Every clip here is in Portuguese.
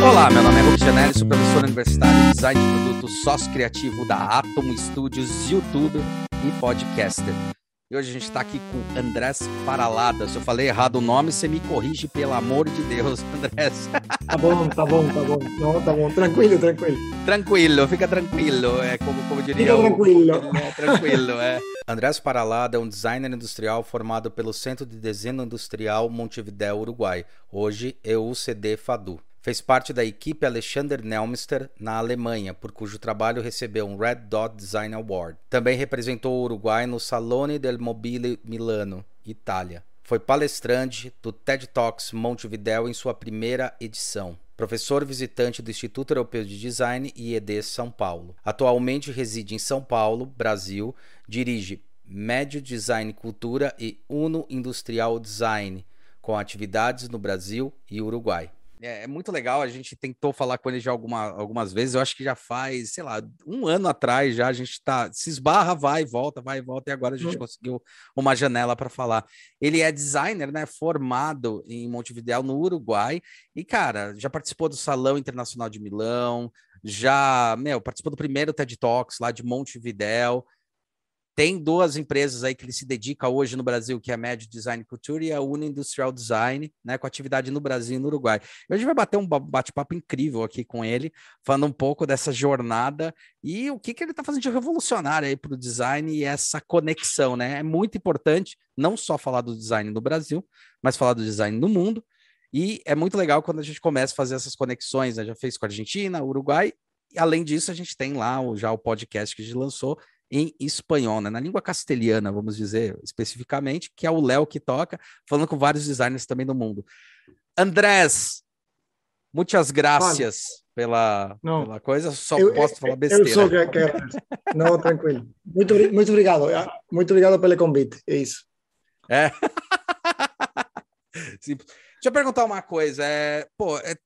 Olá, meu nome é Hulk Janelli, sou professor universitário de design de produtos, sócio criativo da Atom Studios, youtuber e podcaster. E hoje a gente está aqui com Andrés Paralada. Se eu falei errado o nome, você me corrige, pelo amor de Deus, Andrés. Tá bom, tá bom, tá bom. Não, tá bom. Tranquilo, tranquilo. Tranquilo, fica tranquilo. É como, como diria fica tranquilo. O, é, tranquilo, é. Andrés Paralada é um designer industrial formado pelo Centro de Desenho Industrial Montevideo, Uruguai. Hoje é o UCD FADU. Fez parte da equipe Alexander Nelmster na Alemanha, por cujo trabalho recebeu um Red Dot Design Award. Também representou o Uruguai no Salone del Mobile Milano, Itália. Foi palestrante do TED Talks Montevideo em sua primeira edição. Professor visitante do Instituto Europeu de Design e ED São Paulo. Atualmente reside em São Paulo, Brasil, dirige Médio Design Cultura e Uno Industrial Design, com atividades no Brasil e Uruguai. É, é, muito legal, a gente tentou falar com ele já alguma, algumas vezes, eu acho que já faz, sei lá, um ano atrás já a gente tá, se esbarra, vai, volta, vai, volta, e agora a gente uhum. conseguiu uma janela para falar. Ele é designer, né, formado em Montevideo, no Uruguai, e cara, já participou do Salão Internacional de Milão, já, meu, participou do primeiro TED Talks lá de Montevideo, tem duas empresas aí que ele se dedica hoje no Brasil, que é a Médio Design Culture e a Uni Industrial Design, né, com atividade no Brasil e no Uruguai. E hoje vai bater um bate-papo incrível aqui com ele, falando um pouco dessa jornada e o que, que ele está fazendo de revolucionário aí para o design e essa conexão, né? É muito importante não só falar do design no Brasil, mas falar do design no mundo. E é muito legal quando a gente começa a fazer essas conexões, né? Já fez com a Argentina, Uruguai, e além disso, a gente tem lá o, já o podcast que a gente lançou, em espanhol, né? na língua castelhana, vamos dizer especificamente, que é o Léo que toca, falando com vários designers também do mundo. Andrés, muitas graças pela, pela coisa, só eu, posso falar besteira. Eu sou. Não, tranquilo. Muito, muito obrigado, ah, muito obrigado pelo convite, é isso. É. Simples. Deixa eu perguntar uma coisa. É, pô, é,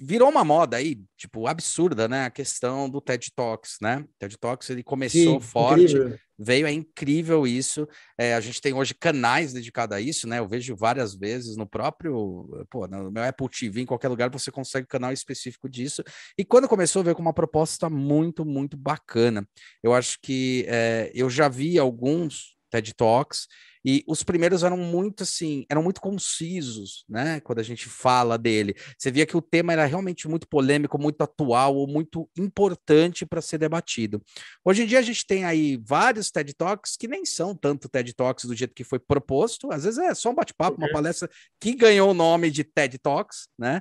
virou uma moda aí, tipo, absurda, né? A questão do TED Talks, né? TED Talks ele começou Sim, forte, incrível. veio, é incrível isso. É, a gente tem hoje canais dedicados a isso, né? Eu vejo várias vezes no próprio, pô, no meu Apple TV, em qualquer lugar você consegue um canal específico disso. E quando começou, veio com uma proposta muito, muito bacana. Eu acho que é, eu já vi alguns TED Talks e os primeiros eram muito assim, eram muito concisos, né? Quando a gente fala dele, você via que o tema era realmente muito polêmico, muito atual ou muito importante para ser debatido. Hoje em dia a gente tem aí vários TED Talks que nem são tanto TED Talks do jeito que foi proposto, às vezes é só um bate-papo, uma palestra que ganhou o nome de TED Talks, né?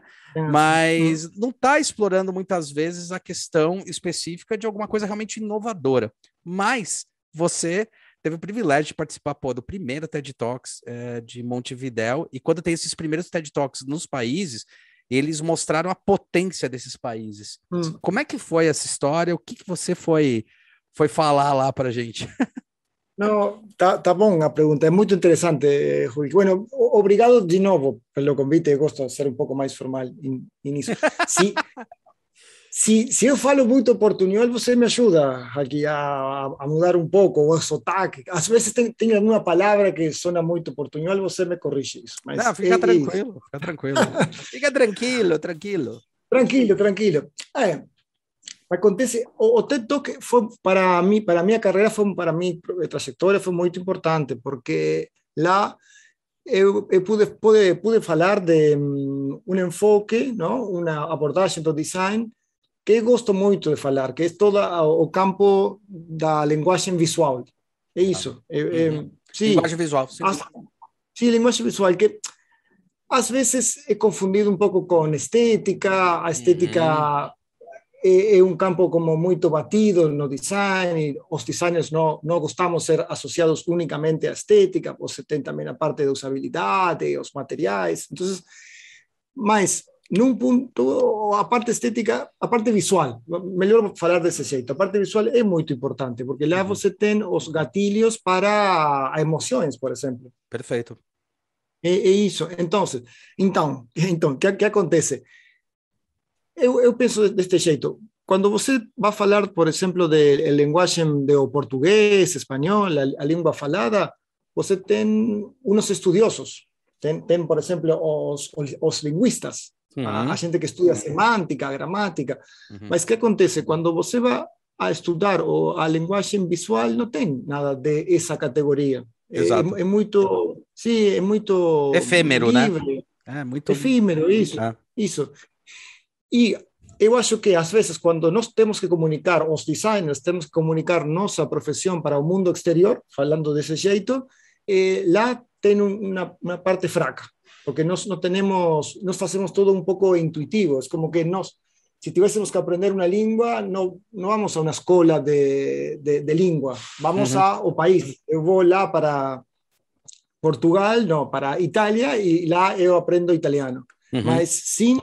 Mas uhum. não está explorando muitas vezes a questão específica de alguma coisa realmente inovadora. Mas você teve o privilégio de participar pô, do primeiro TED Talks é, de Montevidéu, e quando tem esses primeiros TED Talks nos países, eles mostraram a potência desses países. Hum. Como é que foi essa história? O que, que você foi, foi falar lá para gente? Não, tá, tá bom a pergunta, é muito interessante, Rui. Bueno, obrigado de novo pelo convite, gosto de ser um pouco mais formal nisso. Sim, se, se eu falo muito portunhol, você me ajuda aqui a, a mudar um pouco o sotaque. Às vezes tem, tem alguma palavra que sona muito portunhol, você me corrige isso. Mas Não, fica é, tranquilo, fica tranquilo. fica tranquilo, tranquilo. Tranquilo, tranquilo. É, acontece, o, o TED Talk foi para mim, para minha carreira, foi para mim, trajetória foi muito importante, porque lá eu, eu pude, pude, pude falar de um enfoque, não? uma abordagem do design que gosto muito de falar, que é todo o campo da linguagem visual. É isso. É, é, uhum. sim, linguagem visual. Sim. As, sim, linguagem visual, que às vezes é confundido um pouco com estética, a estética uhum. é, é, um campo como muito batido no design, os designers não, não gostamos de ser associados unicamente à estética, você tem também a parte da usabilidade, os materiais, então, mas num ponto, a parte estética, a parte visual, melhor falar desse jeito, a parte visual é muito importante, porque lá você tem os gatilhos para emoções, por exemplo. Perfeito. É, é isso. Então, então, então, o que, que acontece? Eu, eu penso deste jeito. Quando você vai falar, por exemplo, da linguagem do português, espanhol, a, a língua falada, você tem uns estudiosos Tem, tem por exemplo, os, os, os linguistas, uhum. a, a, gente que estuda semântica, gramática. Uhum. Mas que acontece? Quando você vai a estudar a linguagem visual, não tem nada de categoria. Exato. É, é muito, sim, é muito efêmero, livre. né? É muito efêmero, isso, é. isso. E eu acho que às vezes quando nós temos que comunicar, os designers temos que comunicar nossa profissão para o mundo exterior, falando desse jeito, eh, lá tem uma, uma, parte fraca, porque nós não temos, nós fazemos todo um pouco intuitivo, é como que nós, se tivéssemos que aprender uma língua, não, não vamos a uma escola de, de, de língua, vamos uhum. ao país. Eu vou lá para Portugal, não, para Itália, e lá eu aprendo italiano. Uhum. Mas sem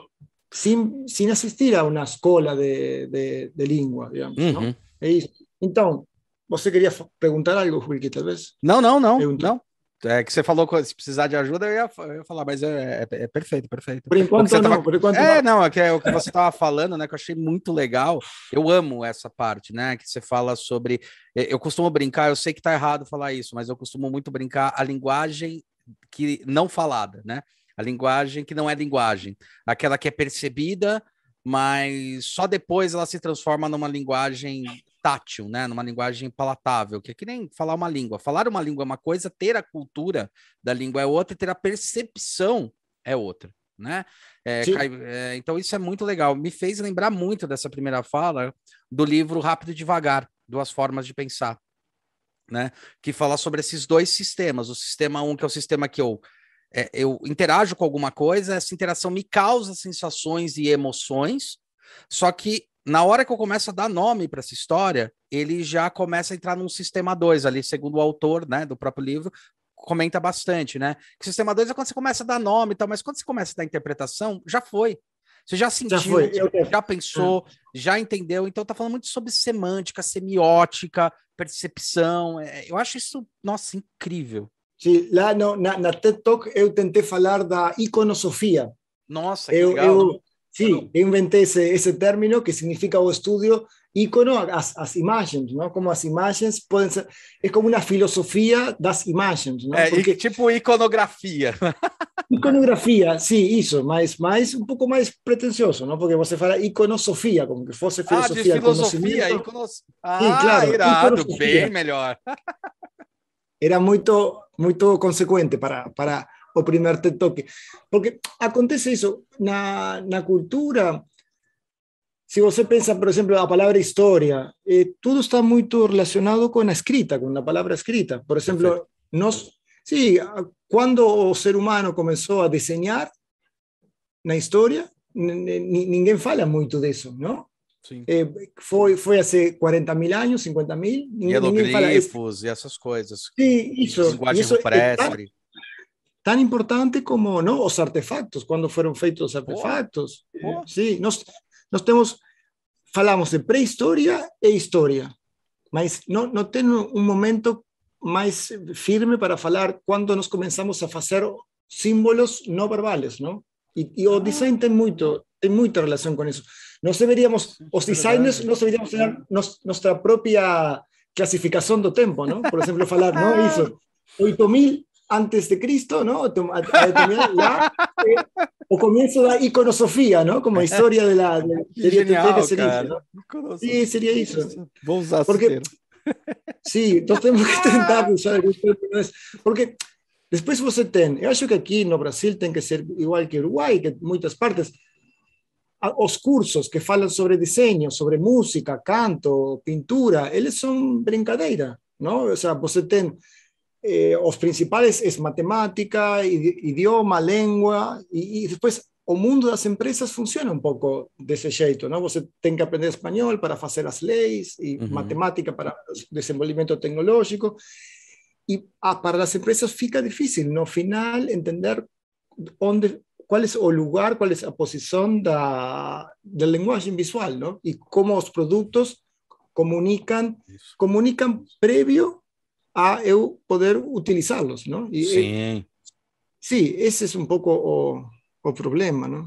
sin, sin asistir a uma escola de, de, de língua, digamos. Uhum. Não? É isso. Então, você queria perguntar algo, Wilkie, talvez? Não, não, não. não. É que você falou que se precisar de ajuda, eu ia, eu ia falar, mas é, é, é, perfeito, perfeito. Por enquanto não, tava... por enquanto É, não, é que, é o que você estava falando, né, que eu achei muito legal. Eu amo essa parte, né, que você fala sobre... Eu costumo brincar, eu sei que tá errado falar isso, mas eu costumo muito brincar a linguagem que não falada, né? A linguagem que não é linguagem, aquela que é percebida, mas só depois ela se transforma numa linguagem tátil, né? Numa linguagem palatável, que é que nem falar uma língua. Falar uma língua é uma coisa, ter a cultura da língua é outra, ter a percepção é outra, né? É, é, então isso é muito legal. Me fez lembrar muito dessa primeira fala do livro Rápido e Devagar, Duas Formas de Pensar, né? Que fala sobre esses dois sistemas. O sistema um, que é o sistema que eu é, eu interajo com alguma coisa, essa interação me causa sensações e emoções, só que na hora que eu começo a dar nome para essa história, ele já começa a entrar num sistema 2 ali, segundo o autor, né, do próprio livro, comenta bastante, né? Que sistema 2 é quando você começa a dar nome e tal, mas quando você começa a dar interpretação, já foi. Você já sentiu, já, já pensou, já entendeu. Então tá falando muito sobre semântica, semiótica, percepção. É, eu acho isso, nossa, incrível. Sim, lá no, na, na TED Talk eu tentei falar da iconosofia. Nossa, que eu, legal. Eu, sim, eu inventei esse, esse término que significa o estudo ícono, as, as imagens, não? Como as imagens podem ser... É como uma filosofia das imagens, não? É, Porque, tipo iconografia. Iconografia, sim, isso, mas mais um pouco mais pretensioso, não? Porque você fala iconosofia, como que fosse filosofia. Ah, de filosofia, iconos... Ah, sim, claro, irado, bem melhor. Era muito muito consequente para, para o primeiro TED Talk. Porque acontece isso, na, na cultura, se você pensa, por exemplo, a palavra história, eh, tudo está muito relacionado com a escrita, com a palavra escrita. Por exemplo, Perfeito. nós, sim, quando o ser humano começou a desenhar na história, ninguém fala muito disso, não? Eh, foi, foi há 40 mil anos, 50 mil. Hieroglifos e essas coisas. Sim, isso. Linguagem isso. É tão, importante como não, os artefatos, quando foram feitos os artefatos. Oh. Sim, nós, nós temos, falamos de pré-história e história, mas não, não tem um momento mais firme para falar quando nós começamos a fazer símbolos não verbales, não? E, e o ah. design tem muito, tem muita relação com isso. Nós deveríamos, os designers, nós deveríamos ter nos, nossa própria classificação do tempo, não? Por exemplo, falar, não, isso, 8000 antes de Cristo, não? Lá, eh, o começo da iconosofia, não? Como a história de la, de, seria, Genial, que ser isso, ¿no? Sí. Vou usar Porque, sim, nós temos que tentar usar porque depois você tem, eu acho que aqui no Brasil tem que ser igual que Uruguai, que muitas partes, os cursos que falam sobre desenho, sobre música, canto, pintura, eles são brincadeira, não? Ou seja, você tem eh, os principais é matemática, idioma, língua, e, e, depois o mundo das empresas funciona um pouco desse jeito, não? Você tem que aprender espanhol para fazer as leis e uhum. matemática para desenvolvimento tecnológico. E ah, para as empresas fica difícil, no final, entender onde qual é o lugar, qual é a posição da, da linguagem visual, não? E como os produtos comunicam, Isso. comunicam prévio a eu poder utilizá-los, não? E, sim. sim, esse é um pouco o, o problema, não?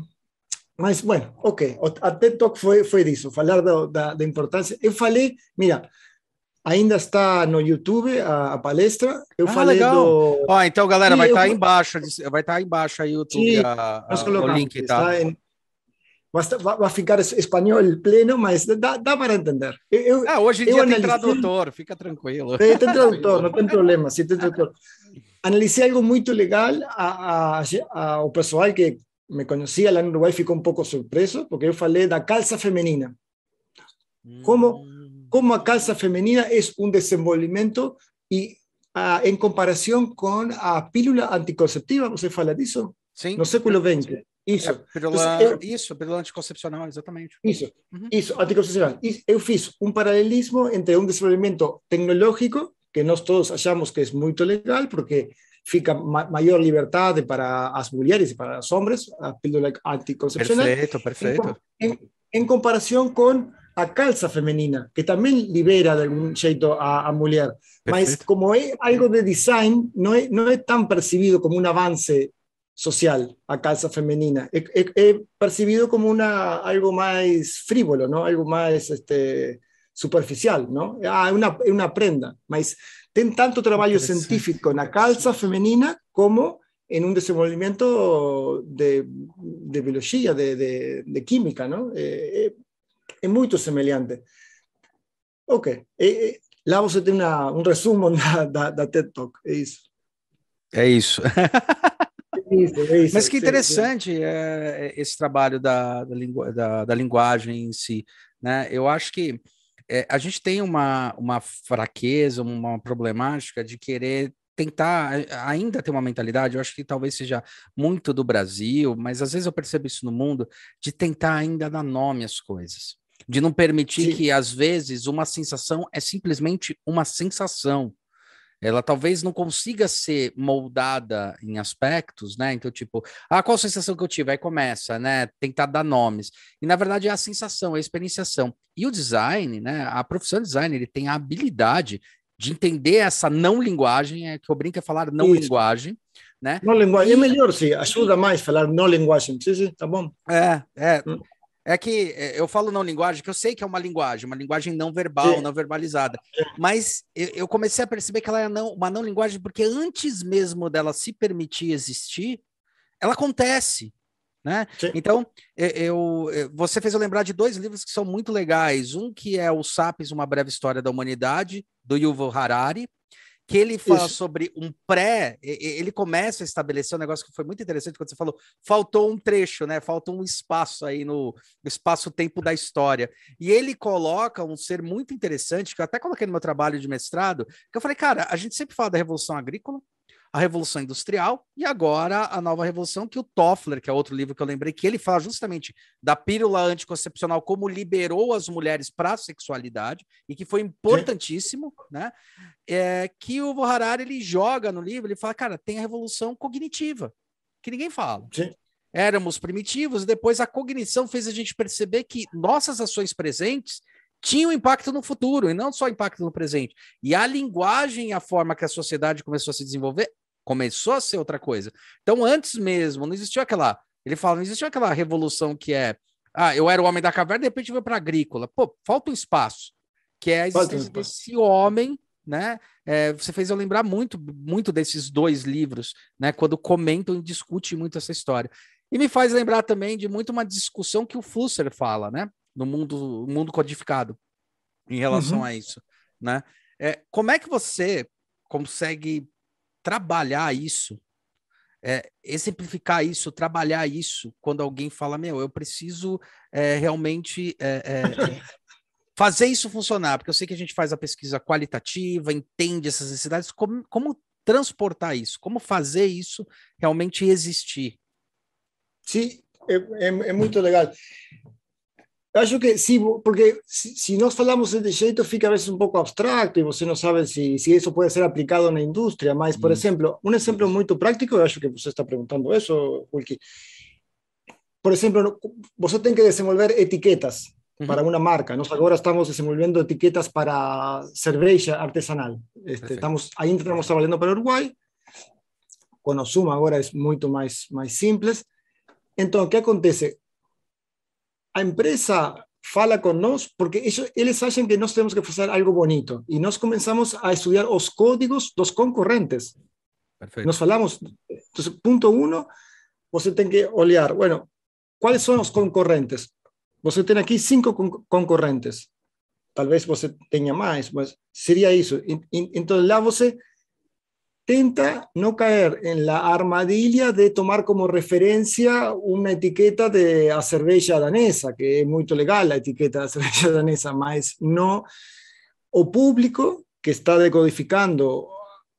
Mas, bueno, ok, a TED Talk foi, foi disso, falar da, da, da importância. Eu falei, mira, ainda está no YouTube a, a palestra. Eu ah, falei legal. do. Ó, então, galera, vai estar tá eu... embaixo, vai estar tá embaixo aí o YouTube, Sim, a, a, o link, tá? Em... Vai, vai ficar espanhol pleno, mas dá, dá para entender. Eu, ah, hoje em dia analisei... tem tradutor, fica tranquilo. Tem, tem tradutor, não tem problema. Sim, tem tradutor. Analisei algo muito legal. A, a, a, o pessoal que me conhecia lá no Uruguai ficou um pouco surpreso, porque eu falei da calça feminina. Como cómo a calza femenina es un desenvolvimiento y uh, en comparación con a pílula anticonceptiva, você fala disso? Sim. No século XX. Isso. É, pílula, eu, isso, pílula anticoncepcional, exatamente. Isso, uhum. isso, anticoncepcional. Eu fiz um paralelismo entre um desenvolvimento tecnológico, que nós todos achamos que é muito legal, porque fica ma maior liberdade para as mulheres e para os homens, a pílula anticoncepcional. Perfeito, perfeito. Em, em, em comparação com a calza femenina, que también libera de algún jeito a, a mujer. Mas como es algo de design, no es, no es tan percibido como un avance social a calza femenina. Es, es, es percibido como una, algo más frívolo, ¿no? Algo más este, superficial, ¿no? Ah, una, una prenda. Mas ten tanto trabajo científico en la calza femenina como en un desenvolvimiento de, de biología, de, de, de química, ¿no? Eh, eh é muito semelhante. Ok. E, lá você tem uma, um resumo da, da, da, TED Talk. É isso. É isso. É isso, é isso Mas que interessante sim, sim. É, esse trabalho da, da, lingu, da, da, linguagem em si. Né? Eu acho que é, a gente tem uma, uma fraqueza, uma problemática de querer tentar ainda ter uma mentalidade, eu acho que talvez seja muito do Brasil, mas às vezes eu percebo isso no mundo, de tentar ainda dar nome às coisas de não permitir Sim. que, às vezes, uma sensação é simplesmente uma sensação. Ela talvez não consiga ser moldada em aspectos, né? Então, tipo, ah, qual a sensação que eu tive? Aí começa, né? Tentar dar nomes. E, na verdade, é a sensação, é a experienciação. E o design, né? A profissão de design, ele tem a habilidade de entender essa não linguagem, é que eu brinco é falar não Isso. linguagem, né? Não linguagem, e... é melhor, sim, ajuda mais falar não linguagem, sim, sim, tá bom. É, é. Hum. É que é, eu falo não linguagem, que eu sei que é uma linguagem, uma linguagem não verbal, Sim. não verbalizada. Mas eu comecei a perceber que ela é não, uma não linguagem porque antes mesmo dela se permitir existir, ela acontece. Né? Então, eu, eu, você fez eu lembrar de dois livros que são muito legais. Um que é o Sapiens, Uma Breve História da Humanidade, do Yuval Harari, que ele fala Isso. sobre um pré, ele começa a estabelecer um negócio que foi muito interessante quando você falou, faltou um trecho, né? Faltou um espaço aí no espaço-tempo da história. E ele coloca um ser muito interessante, que eu até coloquei no meu trabalho de mestrado, que eu falei, cara, a gente sempre fala da Revolução Agrícola, a Revolução Industrial e agora a nova revolução que o Toffler, que é outro livro que eu lembrei, que ele fala justamente da pílula anticoncepcional, como liberou as mulheres para a sexualidade e que foi importantíssimo, Sim. né? É, que o Harari ele joga no livro, ele fala, cara, tem a revolução cognitiva, que ninguém fala. Sim. Éramos primitivos, depois a cognição fez a gente perceber que nossas ações presentes tinham impacto no futuro e não só impacto no presente. E a linguagem, a forma que a sociedade começou a se desenvolver, começou a ser outra coisa. Então, antes mesmo, não existiu aquela. Ele fala, não existiu aquela revolução que é. Ah, eu era o homem da caverna, de repente veio para agrícola. Pô, falta um espaço, que é a existência desse homem, né? É, você fez eu lembrar muito, muito desses dois livros, né? Quando comentam e discutem muito essa história. E me faz lembrar também de muito uma discussão que o Flusser fala, né? no mundo, mundo codificado em relação uhum. a isso, né? É, como é que você consegue trabalhar isso, é, exemplificar isso, trabalhar isso, quando alguém fala, meu, eu preciso é, realmente é, é, fazer isso funcionar, porque eu sei que a gente faz a pesquisa qualitativa, entende essas necessidades, como, como transportar isso, como fazer isso realmente existir? Sim, é, é, é muito legal. Acho que sí, porque si, si nós falamos de jeito fica a veces un pouco abstracto e você não sabe se, se isso pode ser aplicado na indústria, mas, por mm. exemplo, um exemplo muito prático, eu acho que você está perguntando isso, Wilkie. Por exemplo, você tem que desenvolver etiquetas para uma marca. Nós agora estamos desenvolvendo etiquetas para cerveja artesanal. Este, estamos, ainda estamos trabalhando para o Uruguai. Com o Zoom agora é muito mais, mais simples. Então, o que acontece? A empresa fala com nós, porque isso, eles acham que nós temos que fazer algo bonito. E nós começamos a estudar os códigos dos concorrentes. Perfeito. Nós falamos, então, ponto um, você tem que olhar, bueno, quais são os concorrentes? Você tem aqui cinco concorrentes. Talvez você tenha mais, mas seria isso. Então lá você tenta no caer en la armadilla de tomar como referencia una etiqueta de a cerveja danesa, que es muy legal la etiqueta de cerveja danesa, mas no o público que está decodificando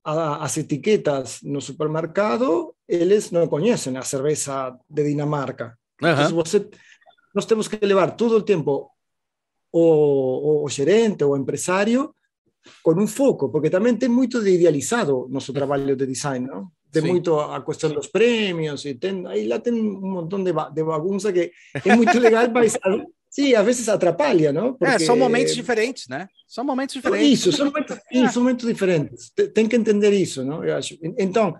as etiquetas no supermercado, eles não conhecem a cerveja de Dinamarca. Então, você, nós temos que levar todo o tempo o, o gerente ou o empresário con un foco, porque también ten moito de idealizado noso traballo de design, ¿no? De sí. moito a cuestión dos premios, e ten, aí lá montón de, de bagunça que é muito legal, mas sí, a veces atrapalha, ¿no? Porque... É, são momentos diferentes, né? São momentos diferentes. Isso, são momentos, sim, são momentos diferentes. Tem que entender isso, não? Eu acho. Então,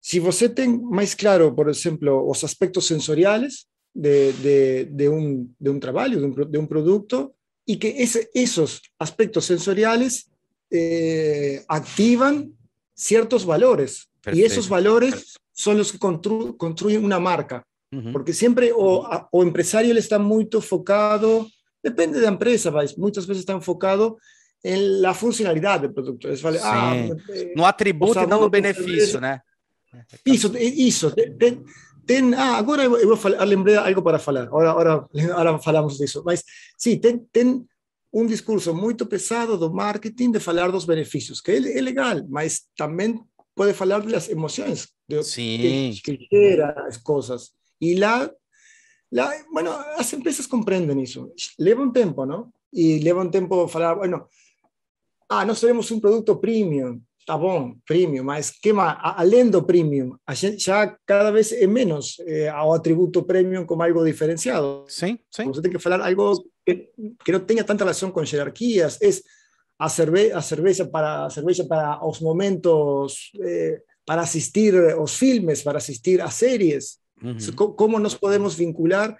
se você tem mais claro, por exemplo, os aspectos sensoriais de, de, de, um, de um trabalho, de um, de um produto, y que ese, esos aspectos sensoriales eh, activan ciertos valores. Perfecto. Y esos valores son los que constru construyen una marca. Uh -huh. Porque siempre o, a, o empresario ele está muito focado, depende da empresa, mas muitas vezes está enfocado em la funcionalidade do produto. Eles falam, ah, eh, no atributo e não no benefício, né? Isso, isso. Tem, ten, ah, agora eu, eu vou falar, lembrei algo para falar, agora, agora, agora falamos disso, mas sim, tem, tem um discurso muito pesado do marketing de falar dos benefícios, que é, é legal, mas também pode falar das emoções, de, sim. que, que gera as coisas. E lá, lá, bueno, as empresas compreendem isso, leva um tempo, não? E leva um tempo falar, bueno, ah, nós teremos um produto premium, tá bom, premium, mas que mais? Além do premium, a gente já cada vez é menos é, ao atributo premium como algo diferenciado. Sim, sim. Você tem que falar algo que, que não tenha tanta relação com hierarquias, é a, cerve a cerveja para a cerveja para os momentos, é, para assistir os filmes, para assistir às séries. Uhum. Como nós podemos vincular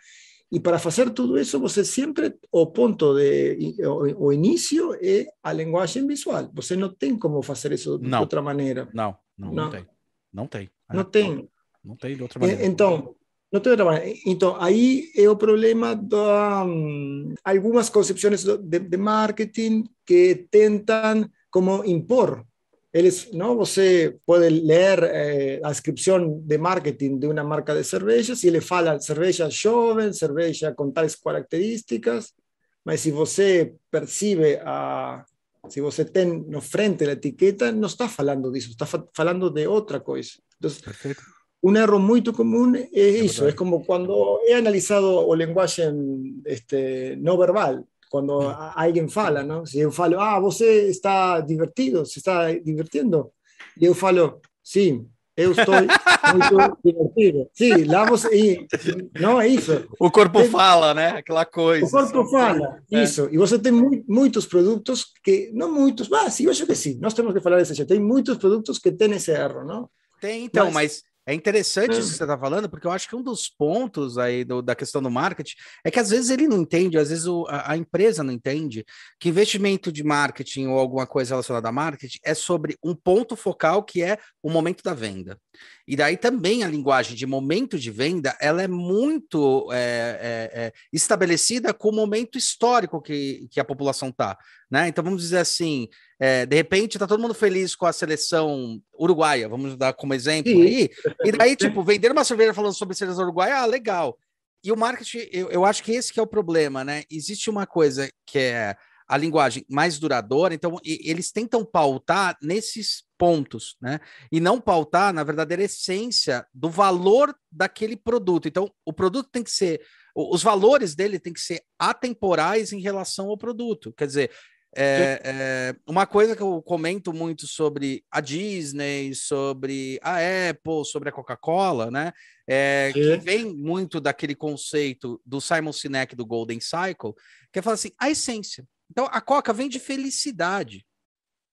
E para fazer tudo isso, você sempre, o ponto de o, o início é a linguagem visual. Você não tem como fazer isso de não. outra maneira. Não, não, não, tem. Não tem. Não tem. Não, tem de outra maneira. Então, não tem outra maneira. Então, aí é o problema de um, algumas concepções de, de marketing que tentam como impor eles, não, você pode ler eh, a descrição de marketing de uma marca de cervejas e ele fala cerveja jovem, cerveja com tais características, mas se você percebe a se você tem no frente a etiqueta, não está falando disso, está falando de outra coisa. Então, Perfeito. um erro muito comum é, é isso, é como quando é analisado o linguagem este, não verbal, cuando alguien fala, ¿no? Si yo falo, ah, você está divertido, se está divirtiendo. Yo falo, sí, eu estou muito divertido. Sim, lá você. Não é isso. O corpo fala, né? Aquela coisa. O corpo assim. fala, é. isso. E você tem mu muitos produtos que. Não muitos, ah, sim, eu acho que sim. Nós temos que falar desse jeito. Tem muitos produtos que têm esse erro, não? Tem, então, mas, mas é interessante isso que você está falando, porque eu acho que um dos pontos aí do, da questão do marketing é que às vezes ele não entende, às vezes o, a, a, empresa não entende que investimento de marketing ou alguma coisa relacionada a marketing é sobre um ponto focal que é o momento da venda. E daí também a linguagem de momento de venda ela é muito é, é, é, estabelecida com o momento histórico que, que a população está. Né? Então vamos dizer assim, é, de repente está todo mundo feliz com a seleção uruguaia, vamos dar como exemplo Sim. aí, e daí, tipo, vender uma cerveja falando sobre a seleção uruguaia, ah, legal. E o marketing, eu, eu acho que esse que é o problema, né? Existe uma coisa que é a linguagem mais duradoura, então eles tentam pautar nesses pontos, né? E não pautar na verdadeira essência do valor daquele produto. Então, o produto tem que ser, os valores dele tem que ser atemporais em relação ao produto. Quer dizer, é, é, uma coisa que eu comento muito sobre a Disney, sobre a Apple, sobre a Coca-Cola, né? É, que vem muito daquele conceito do Simon Sinek do Golden Cycle, que é falar assim, a essência. Então, a Coca vem de felicidade,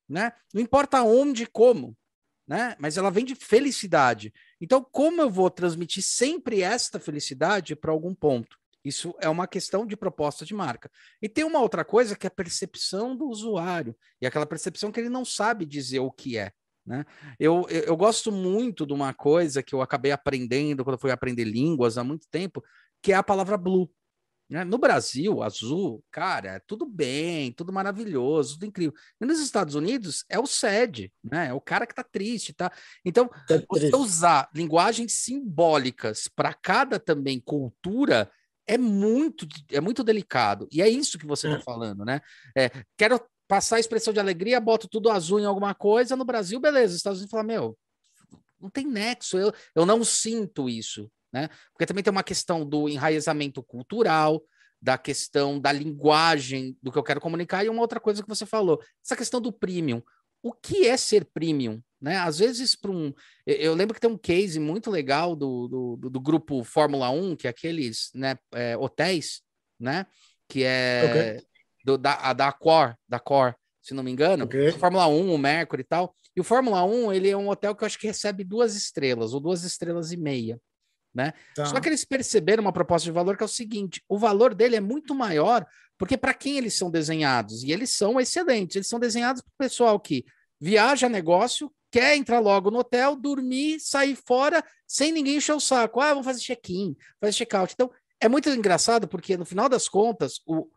né? Não importa onde e como, né? Mas ela vem de felicidade. Então, como eu vou transmitir sempre esta felicidade para algum ponto? Isso é uma questão de proposta de marca. E tem uma outra coisa que é a percepção do usuário, e aquela percepção que ele não sabe dizer o que é. Né? Eu, eu, eu gosto muito de uma coisa que eu acabei aprendendo quando eu fui aprender línguas há muito tempo, que é a palavra blue. Né? No Brasil, azul, cara, é tudo bem, tudo maravilhoso, tudo incrível. E nos Estados Unidos é o SED, né? É o cara que tá triste, tá? Então, tá você usar linguagens simbólicas para cada também cultura é muito, é muito delicado. E é isso que você está é. falando, né? É, quero passar a expressão de alegria, boto tudo azul em alguma coisa. No Brasil, beleza. Os Estados Unidos falam, meu, não tem nexo, eu, eu não sinto isso né? Porque também tem uma questão do enraizamento cultural, da questão da linguagem do que eu quero comunicar e uma outra coisa que você falou, essa questão do premium. O que é ser premium? Né? Às vezes, para um. Eu lembro que tem um case muito legal do, do, do grupo Fórmula 1, que é aqueles né, é, hotéis, né? Que é okay. do, da, da Core, da Core, se não me engano. Okay. Fórmula 1, o Mercury e tal. E o Fórmula 1, ele é um hotel que eu acho que recebe duas estrelas, ou duas estrelas e meia né? Tá. Só que eles perceberam uma proposta de valor que é o seguinte: o valor dele é muito maior, porque para quem eles são desenhados? E eles são excelentes, eles são desenhados para o pessoal que viaja negócio, quer entrar logo no hotel, dormir, sair fora sem ninguém encher o saco. Ah, vamos fazer check-in, fazer check-out. Então, é muito engraçado porque no final das contas, o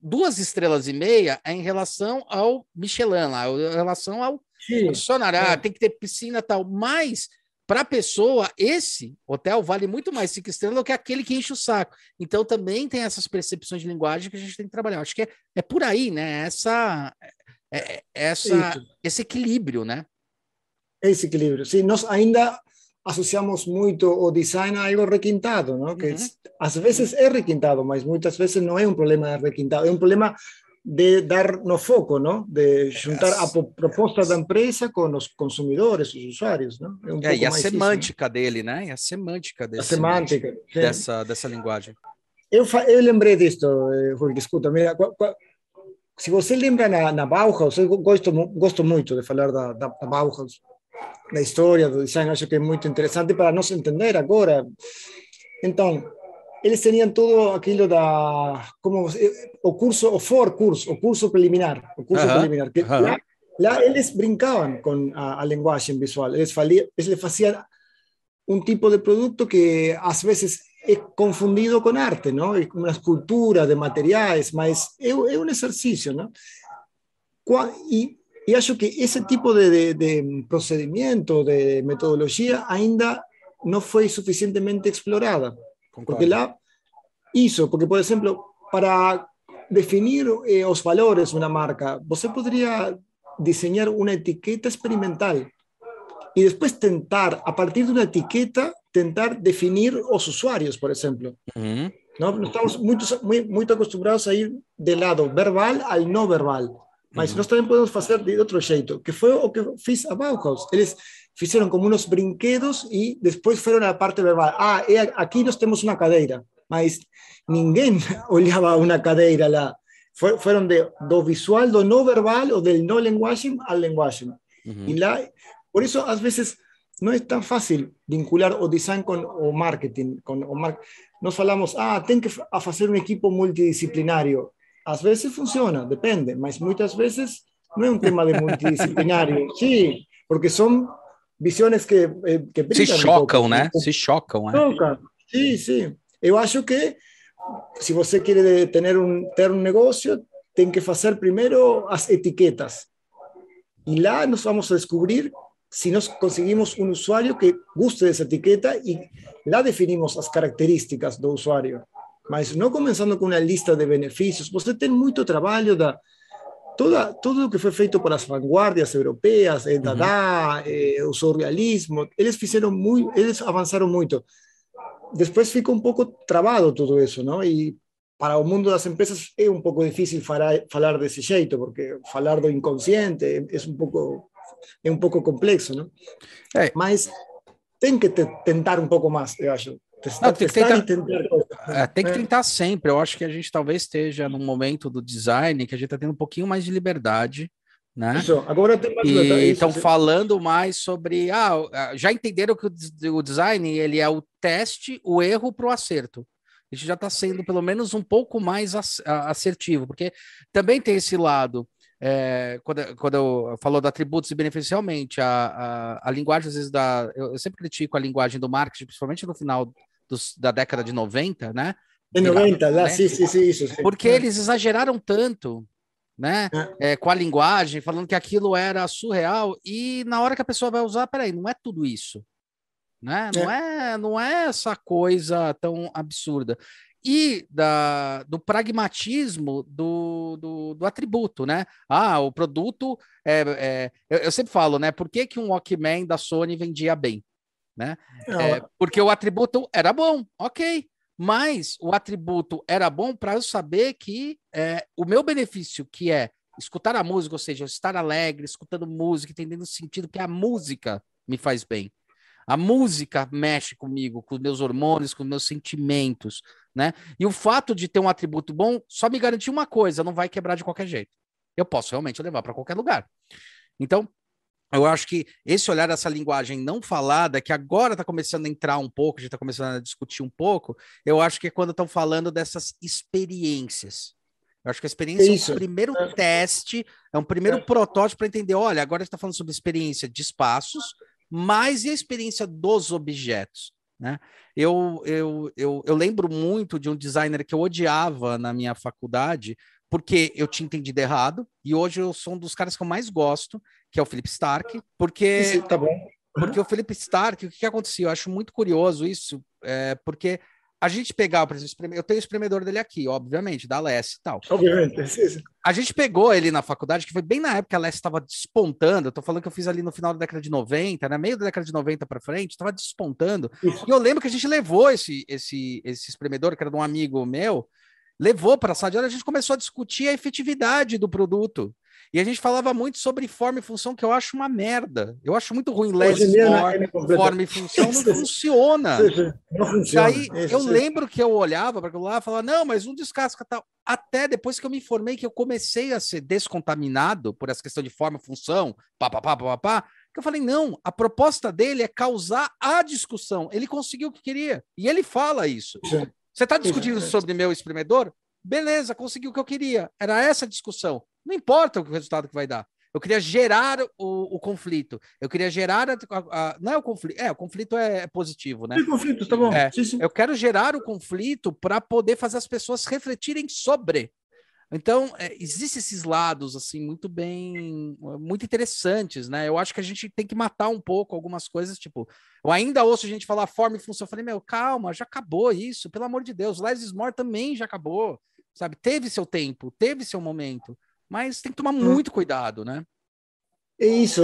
duas estrelas e meia é em relação ao Michelin lá, em relação ao funcionário, ah, é. tem que ter piscina tal, mas para a pessoa, esse hotel vale muito mais cinco estrelas do que aquele que enche o saco. Então também tem essas percepções de linguagem que a gente tem que trabalhar. Acho que é, é por aí, né? Essa, é, é essa, esse equilíbrio, né? Esse equilíbrio. Sim, nós ainda associamos muito o design a algo requintado, não? Que uhum. às vezes é requintado, mas muitas vezes não é um problema de requintado, é um problema de dar no foco, ¿no? De juntar a proposta da empresa com os consumidores, os usuários, né? É, um é e a semântica isso, dele, né? E a semântica desse, a semântica, dessa, dessa linguagem. Eu, eu lembrei disto, Rui, escuta, mira, se você lembra na, na Bauhaus, eu gosto, gosto muito de falar da, da, da Bauhaus, da história do design, acho que é muito interessante para nós entender agora. Então, eles tinham tudo aquilo da como o curso o for curso o curso preliminar o curso uh -huh. preliminar que uh -huh. lá, lá, eles brincavam com a, a linguagem visual eles, falia, eles faziam um tipo de produto que às vezes é confundido com arte, não? Uma escultura de materiais, mas é, é um exercício, não? E, e acho que esse tipo de, de, de procedimento, de metodologia, ainda não foi suficientemente explorada. Porque lá hizo, porque por ejemplo, para definir eh, los valores de una marca, você podría diseñar una etiqueta experimental y después tentar, a partir de una etiqueta, tentar definir los usuarios, por ejemplo. ¿no? Estamos muy, muy, muy acostumbrados a ir del lado verbal al no verbal. Mas nós também podemos fazer de outro jeito, que foi o que fiz a Bauhaus. Eles fizeram como uns brinquedos e depois foram a parte verbal. Ah, aqui nós temos uma cadeira, mas ninguém olhava uma cadeira lá. Foram de, do visual, do não verbal ou do não linguagem ao linguagem. Uhum. E lá, por isso, às vezes, não é tão fácil vincular o design com o marketing. Com o mar... Nós falamos, ah, tem que fazer um equipo multidisciplinário às vezes funciona, depende, mas muitas vezes não é um tema de multidisciplinário. Sim, porque são visões que, eh, que se chocam, um né? Se chocam, né? Chocam. Sim, sim. Eu acho que se você quer ter um, ter um negócio, tem que fazer primeiro as etiquetas. E lá nós vamos descobrir se nós conseguimos um usuário que guste dessa etiqueta e lá definimos as características do usuário mas não começando com uma lista de benefícios. Você tem muito trabalho da toda tudo o que foi feito pelas vanguardias europeias, eh, Dada, eh, o surrealismo, eles fizeram muito, eles avançaram muito. Depois fica um pouco travado tudo isso, não? E para o mundo das empresas é um pouco difícil falar, falar desse jeito, porque falar do inconsciente é um pouco é um pouco complexo, não? É. Mas tem que tentar um pouco mais, eu acho. Testar, Não, tem, que tentar, é, tem que tentar sempre. Eu acho que a gente talvez esteja num momento do design que a gente está tendo um pouquinho mais de liberdade. Né? Isso, agora tem mais e estão falando mais sobre. Ah, já entenderam que o design ele é o teste, o erro para o acerto. a gente já está sendo pelo menos um pouco mais assertivo, porque também tem esse lado. É, quando, quando eu falou de atributos e benefícios, realmente, a, a, a linguagem, às vezes, da. Eu, eu, sempre critico a linguagem do marketing, principalmente no final dos, da década de 90, né? De 90, lá, né? sim, sim, sim, isso. Sim. Porque eles exageraram tanto, né? É. É, com a linguagem, falando que aquilo era surreal, e na hora que a pessoa vai usar, peraí, não é tudo isso né? Não é. é, não é essa coisa tão absurda. E da, do pragmatismo do, do, do atributo, né? Ah, o produto é, é eu, eu, sempre falo, né? Por que, que um Walkman da Sony vendia bem? Né? É, porque o atributo era bom, ok. Mas o atributo era bom para eu saber que é, o meu benefício, que é escutar a música, ou seja, estar alegre, escutando música, entendendo o sentido que a música me faz bem. A música mexe comigo, com meus hormônios, com meus sentimentos, né? E o fato de ter um atributo bom só me garante uma coisa: não vai quebrar de qualquer jeito. Eu posso realmente levar para qualquer lugar. Então, eu acho que esse olhar essa linguagem não falada, que agora está começando a entrar um pouco, a gente está começando a discutir um pouco, eu acho que é quando estão falando dessas experiências. Eu acho que a experiência é, é um primeiro é. teste, é um primeiro é. protótipo para entender, olha, agora está falando sobre experiência de espaços, mas e a experiência dos objetos? Né? Eu, eu, eu, eu lembro muito de um designer que eu odiava na minha faculdade, porque eu tinha entendido errado, e hoje eu sou um dos caras que eu mais gosto, que é o Philip Stark, porque. Sim, tá bom. Porque o Philip Stark, o que, que acontecia? Eu acho muito curioso isso, é, porque a gente pegar, por exemplo, eu tenho o espremedor dele aqui, obviamente, da Less e tal. Obviamente. A gente pegou ele na faculdade, que foi bem na época que a Less estava despontando. Eu tô falando que eu fiz ali no final da década de 90, né? Meio da década de 90 para frente, estava despontando. Isso. E eu lembro que a gente levou esse, esse, esse espremedor, que era de um amigo meu, levou para a sala de aula, a gente começou a discutir a efetividade do produto. E a gente falava muito sobre forma e função, que eu acho uma merda. Eu acho muito ruim less more, forma e função, não funciona. Não funciona. Aí eu lembro que eu olhava para aquilo lá e falava, não, mas um descasca tal. Até depois que eu me informei que eu comecei a ser descontaminado por essa questão de forma e função, pá, pá, pá, pá, pá, que eu falei, não, a proposta dele é causar a discussão. Ele conseguiu o que queria. E ele fala isso. Você está discutindo sobre meu espremedor? Beleza, consegui o que eu queria. Era essa a discussão. Não importa o resultado que vai dar. Eu queria gerar o, o conflito. Eu queria gerar. A, a, não é o conflito. É, o conflito é, é positivo, né? Tem conflito, tá bom. É, sim, sim. Eu quero gerar o conflito para poder fazer as pessoas refletirem sobre. Então, é, existem esses lados, assim, muito bem, muito interessantes, né? Eu acho que a gente tem que matar um pouco algumas coisas, tipo, eu ainda ouço a gente falar forma e função. Eu falei, meu, calma, já acabou isso, pelo amor de Deus. Less is more também já acabou, sabe? Teve seu tempo, teve seu momento mas tem que tomar muito cuidado, né? É isso.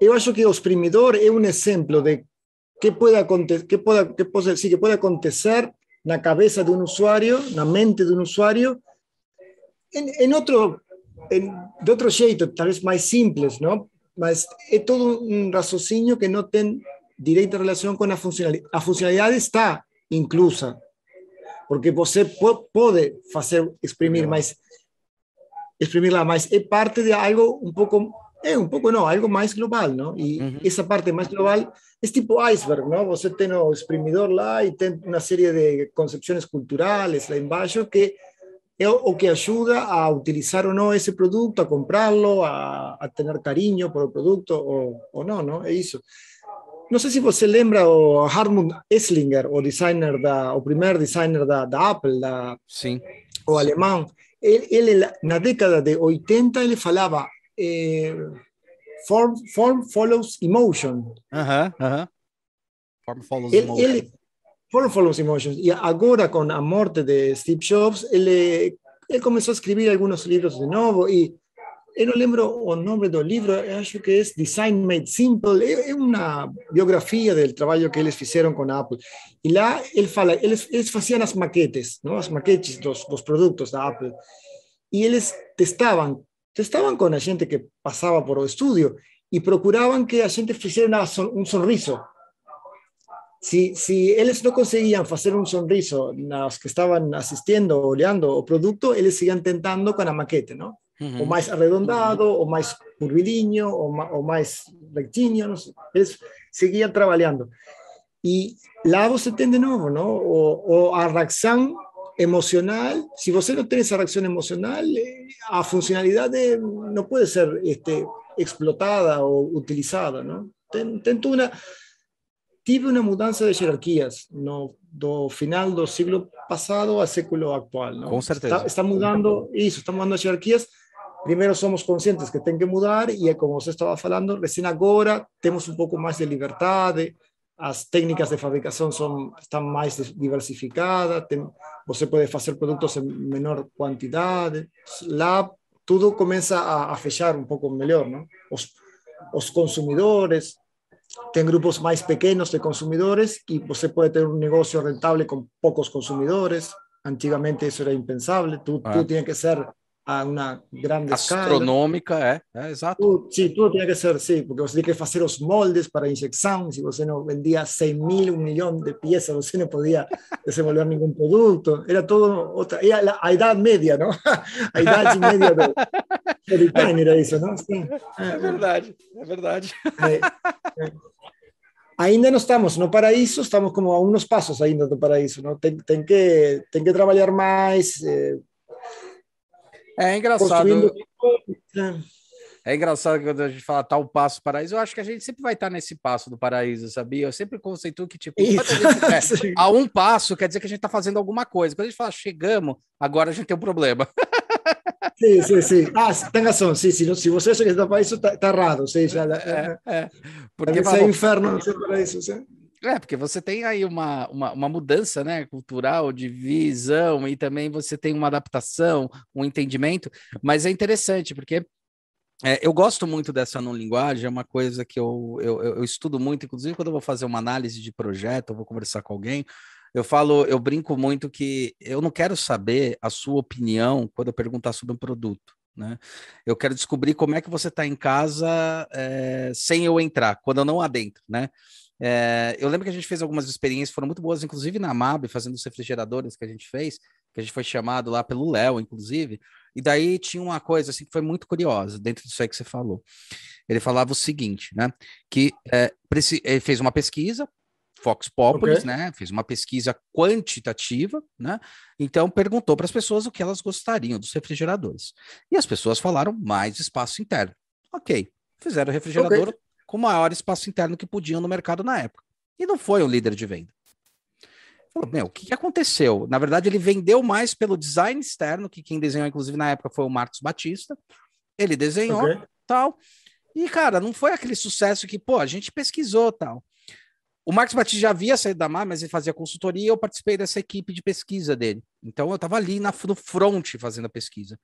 Eu acho que o exprimidor é um exemplo de que pode acontecer, que pode, que pode, sí, que pode acontecer na cabeça de um usuário, na mente de um usuário, em, em outro, em, de outro jeito, talvez mais simples, não? Mas é todo um raciocínio que não tem direita relação com a funcionalidade. A funcionalidade está inclusa, porque você pode fazer exprimir, mas exprimirla más. Es parte de algo un poco, eh, un poco no, algo más global, ¿no? Y uh -huh. esa parte más global es tipo iceberg, ¿no? Você tem o exprimidor lá e tem uma série de concepções culturais lá embaixo que é o que ajuda a utilizar ou não esse produto, a comprá-lo, a, a ter carinho por o produto ou, ou não, não? É isso. Não sei se você lembra o Hartmut Esslinger, o designer da, o primeiro designer da, da Apple, da, Sim. o alemão. Él, él la década de 80 él falaba eh, form, form follows emotion. Ajá, ajá. Form follows él, emotion. Él, form follows emotion. Y ahora con la muerte de Steve Jobs, él, él comenzó a escribir algunos libros de nuevo y eu não lembro o nome do livro, acho que é Design Made Simple, é uma biografia do trabalho que eles fizeram com a Apple. E lá ele fala, eles, eles faziam as maquetes, não? as maquetes dos, dos produtos Apple, e eles testavam, testavam com a gente que passava por o estúdio e procuravam que a gente fizesse um sorriso. Se, se eles não conseguiam fazer um sorriso nas que estavam assistindo, olhando o produto, eles seguiam tentando com a maquete, não? Uhum. ou mais arredondado, ou mais curvilíneo, ou, ou mais rectinho, não sei. eles seguiam trabalhando. E lá você tem de novo, não? O, o, a reação emocional, se você não tem essa reação emocional, a funcionalidade não pode ser este, explotada ou utilizada, não? Tem, tem uma, tive uma mudança de hierarquias no do final do século passado ao século atual, não? Com certeza. Está, está mudando isso, está mudando as hierarquias. Primeiro somos conscientes que tem que mudar e é como você estava falando, recém agora temos um pouco mais de liberdade, as técnicas de fabricação são, estão mais diversificadas, tem, você pode fazer produtos em menor quantidade, lá tudo começa a, a fechar um pouco melhor, não? Os, os consumidores, tem grupos mais pequenos de consumidores e você pode ter um negócio rentável com poucos consumidores. Antigamente isso era impensável, tudo, ah. tudo tinha que ser a uma grande Astronômica, escala. é, é exato. Tudo, sim, tudo tinha que ser, sim, porque você tinha que fazer os moldes para injeção, se você não vendia 100 mil, um milhão de peças, você não podia desenvolver nenhum produto, era todo outra, era a idade média, não? A idade média do, design era isso, não? Sim. É verdade, é verdade. É, é. Ainda não estamos no paraíso, estamos como a uns passos ainda do paraíso, não? Tem, tem, que, tem que trabalhar mais, eh, é engraçado. É engraçado que quando a gente fala tal passo paraíso, eu acho que a gente sempre vai estar nesse passo do paraíso, sabia? Eu sempre conceituo que, tipo, gente, é, a um passo quer dizer que a gente está fazendo alguma coisa. Quando a gente fala chegamos, agora a gente tem um problema. Sim, sim, sim. Ah, tem razão, sim, sim. Se você acha que está para isso, está tá errado. Sim, já, é, é. Porque é inferno, não sei para isso. Sim. É, porque você tem aí uma, uma, uma, mudança né, cultural, de visão, e também você tem uma adaptação, um entendimento, mas é interessante, porque é, eu gosto muito dessa não linguagem, é uma coisa que eu, eu, eu, estudo muito, inclusive quando eu vou fazer uma análise de projeto, eu vou conversar com alguém, eu falo, eu brinco muito que eu não quero saber a sua opinião quando eu perguntar sobre um produto. Né? Eu quero descobrir como é que você está em casa é, sem eu entrar, quando eu não adentro, né? É, eu lembro que a gente fez algumas experiências, foram muito boas, inclusive na MAB, fazendo os refrigeradores que a gente fez, que a gente foi chamado lá pelo Léo, inclusive, e daí tinha uma coisa assim que foi muito curiosa dentro disso aí que você falou. Ele falava o seguinte, né? Que é, ele fez uma pesquisa, Fox Populis, okay. né? Fez uma pesquisa quantitativa, né? Então perguntou para as pessoas o que elas gostariam dos refrigeradores. E as pessoas falaram mais espaço interno. Ok, fizeram o refrigerador okay com o maior espaço interno que podiam no mercado na época. E não foi um líder de venda. Falou, meu, o que, que aconteceu? Na verdade, ele vendeu mais pelo design externo, que quem desenhou, inclusive, na época foi o Marcos Batista. Ele desenhou okay. tal. E, cara, não foi aquele sucesso que, pô, a gente pesquisou tal. O Marcos Batista já havia saído da MAR, mas ele fazia consultoria e eu participei dessa equipe de pesquisa dele. Então eu estava ali na, no front fazendo a pesquisa.